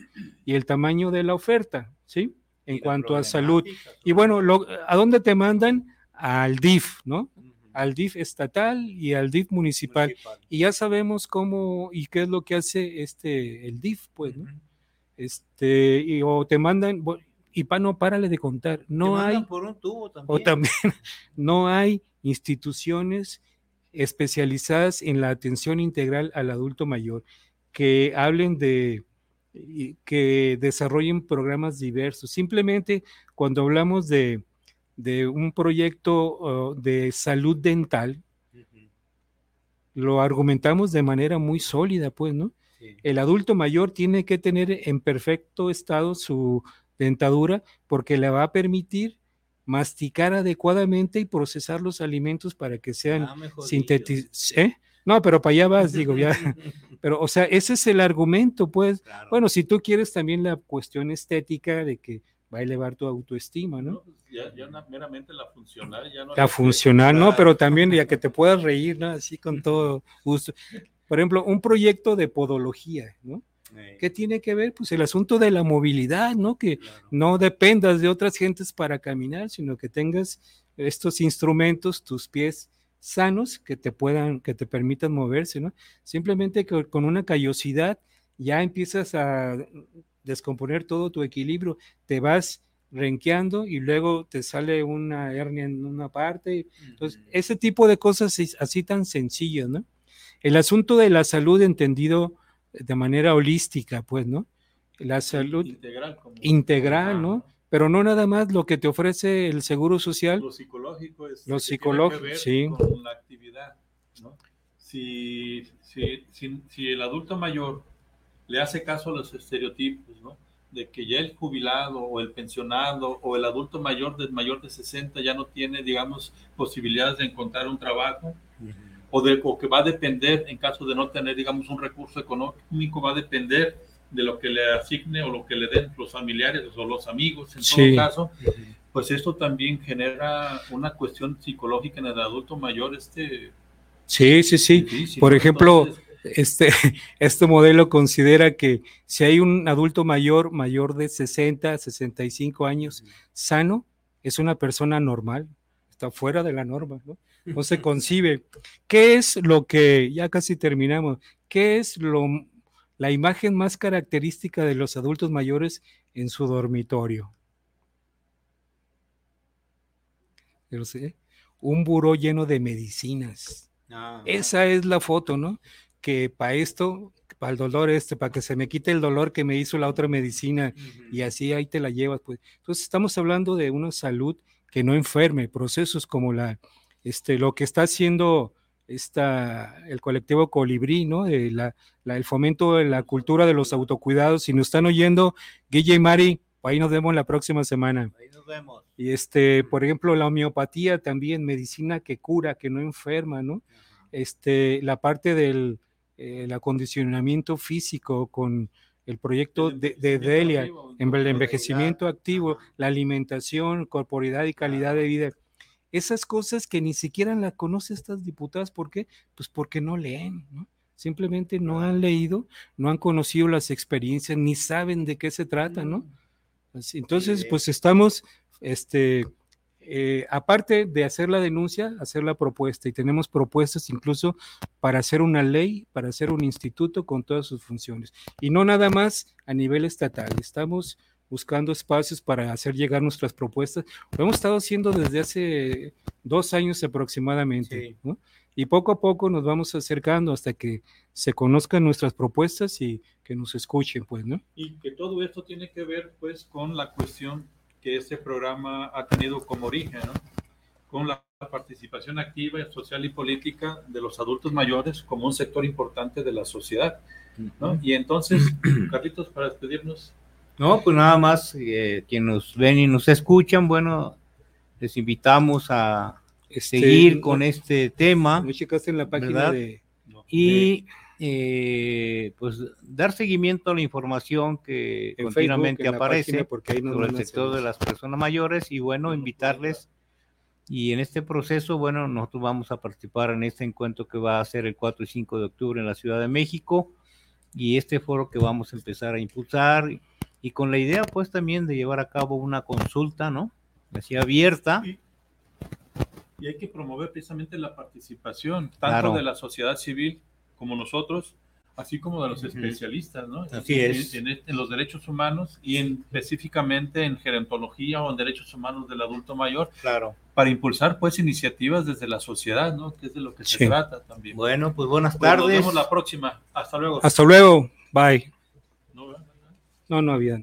[SPEAKER 5] Y el tamaño de la oferta, ¿sí? En cuanto a salud. Y bueno, ¿a dónde te mandan? Al DIF, ¿no? Al DIF estatal y al DIF municipal. Y ya sabemos cómo y qué es lo que hace este el DIF, pues, ¿no? Este, y, o te mandan, y pa, no, párale de contar, no hay,
[SPEAKER 4] por un tubo también.
[SPEAKER 5] o también, no hay instituciones especializadas en la atención integral al adulto mayor que hablen de, que desarrollen programas diversos. Simplemente cuando hablamos de, de un proyecto uh, de salud dental, lo argumentamos de manera muy sólida, pues, ¿no? El adulto mayor tiene que tener en perfecto estado su dentadura porque le va a permitir masticar adecuadamente y procesar los alimentos para que sean ah, sintetizados. ¿eh? No, pero para allá vas, digo, ya. Pero, o sea, ese es el argumento, pues. Bueno, si tú quieres también la cuestión estética de que va a elevar tu autoestima, ¿no?
[SPEAKER 3] Pues, ya, ya meramente la funcional, ya no.
[SPEAKER 5] La funcional, no, pero también ya que te puedas reír, ¿no? Así con todo gusto. Por ejemplo, un proyecto de podología, ¿no? ¿Qué tiene que ver? Pues el asunto de la movilidad, ¿no? Que no dependas de otras gentes para caminar, sino que tengas estos instrumentos, tus pies sanos que te puedan, que te permitan moverse, ¿no? Simplemente que con una callosidad ya empiezas a descomponer todo tu equilibrio, te vas renqueando y luego te sale una hernia en una parte. Entonces, ese tipo de cosas así tan sencillas, ¿no? El asunto de la salud entendido de manera holística, pues, ¿no? La salud integral, integral ¿no? Pero no nada más lo que te ofrece el seguro social.
[SPEAKER 3] Lo psicológico es.
[SPEAKER 5] Lo psicológico, sí.
[SPEAKER 3] Con la actividad, ¿no? Si, si, si el adulto mayor le hace caso a los estereotipos, ¿no? De que ya el jubilado o el pensionado o el adulto mayor de mayor de 60 ya no tiene, digamos, posibilidades de encontrar un trabajo o, de, o que va a depender, en caso de no tener, digamos, un recurso económico, va a depender de lo que le asigne o lo que le den los familiares o los amigos, en todo caso, pues esto también genera una cuestión psicológica en el adulto mayor, este...
[SPEAKER 5] Sí, sí, sí. Por ejemplo, este, este modelo considera que si hay un adulto mayor, mayor de 60, 65 años, sano, es una persona normal, está fuera de la norma, ¿no? No se concibe. ¿Qué es lo que, ya casi terminamos, qué es lo, la imagen más característica de los adultos mayores en su dormitorio? un buró lleno de medicinas. Ah, Esa es la foto, ¿no? Que para esto, para el dolor este, para que se me quite el dolor que me hizo la otra medicina y así ahí te la llevas. Pues. Entonces estamos hablando de una salud que no enferme, procesos como la, este, lo que está haciendo esta, el colectivo Colibrí, ¿no? la, el fomento de la cultura de los autocuidados. Si nos están oyendo, Guille y Mari, Ahí nos vemos la próxima semana.
[SPEAKER 4] Ahí nos vemos.
[SPEAKER 5] Y este, por ejemplo, la homeopatía también, medicina que cura, que no enferma, ¿no? Este, la parte del el acondicionamiento físico con el proyecto de, de Delia, en el envejecimiento activo, la alimentación, corporalidad y calidad de vida. Esas cosas que ni siquiera las conoce estas diputadas, ¿por qué? Pues porque no leen, ¿no? Simplemente no han leído, no han conocido las experiencias, ni saben de qué se trata, ¿no? Así- Entonces,
[SPEAKER 4] Sí.
[SPEAKER 5] pues estamos, este, eh, aparte de hacer la denuncia, hacer la propuesta, y tenemos propuestas incluso para hacer una ley, para hacer un instituto con todas sus funciones. Y no nada más a nivel estatal, estamos buscando espacios para hacer llegar nuestras propuestas. Lo hemos estado haciendo desde hace dos años aproximadamente,
[SPEAKER 4] Sí.
[SPEAKER 5] ¿no? Y poco a poco nos vamos acercando hasta que se conozcan nuestras propuestas y que nos escuchen, pues, ¿no?
[SPEAKER 3] Y que todo esto tiene que ver pues con la cuestión que este programa ha tenido como origen, ¿no? con la participación activa, social y política de los adultos mayores como un sector importante de la sociedad. ¿no? Y entonces, Carlitos, para despedirnos,
[SPEAKER 4] No, pues nada más, eh, quienes nos ven y nos escuchan, bueno, les invitamos a
[SPEAKER 5] Este,
[SPEAKER 4] seguir
[SPEAKER 5] no-
[SPEAKER 4] con este tema.
[SPEAKER 5] No checaste en la página
[SPEAKER 4] ¿Verdad?
[SPEAKER 5] de...
[SPEAKER 4] y eh, pues dar seguimiento a la información que
[SPEAKER 5] en
[SPEAKER 4] continuamente
[SPEAKER 5] Facebook,
[SPEAKER 4] aparece
[SPEAKER 5] porque ahí
[SPEAKER 4] sobre el sector de las personas mayores y bueno, invitarles y en este proceso, bueno, nosotros vamos a participar en este encuentro que va a ser el 4 y 5 de octubre en la Ciudad de México y este foro que vamos a empezar a impulsar y, con la idea pues también de llevar a cabo una consulta, ¿no? Así abierta.
[SPEAKER 3] y hay que promover precisamente la participación, tanto
[SPEAKER 4] Claro.
[SPEAKER 3] de la sociedad civil como nosotros, así como de los especialistas, ¿no?
[SPEAKER 4] Así es.
[SPEAKER 3] En, en los derechos humanos y en, específicamente en gerontología o en derechos humanos del adulto mayor,
[SPEAKER 4] Claro.
[SPEAKER 3] para impulsar pues iniciativas desde la sociedad, ¿no? Que es de lo que se trata también.
[SPEAKER 4] Bueno, pues buenas
[SPEAKER 3] Pues nos
[SPEAKER 4] tardes.
[SPEAKER 3] vemos la próxima. Hasta luego.
[SPEAKER 5] Hasta luego, bye.
[SPEAKER 3] No.
[SPEAKER 5] No, no había.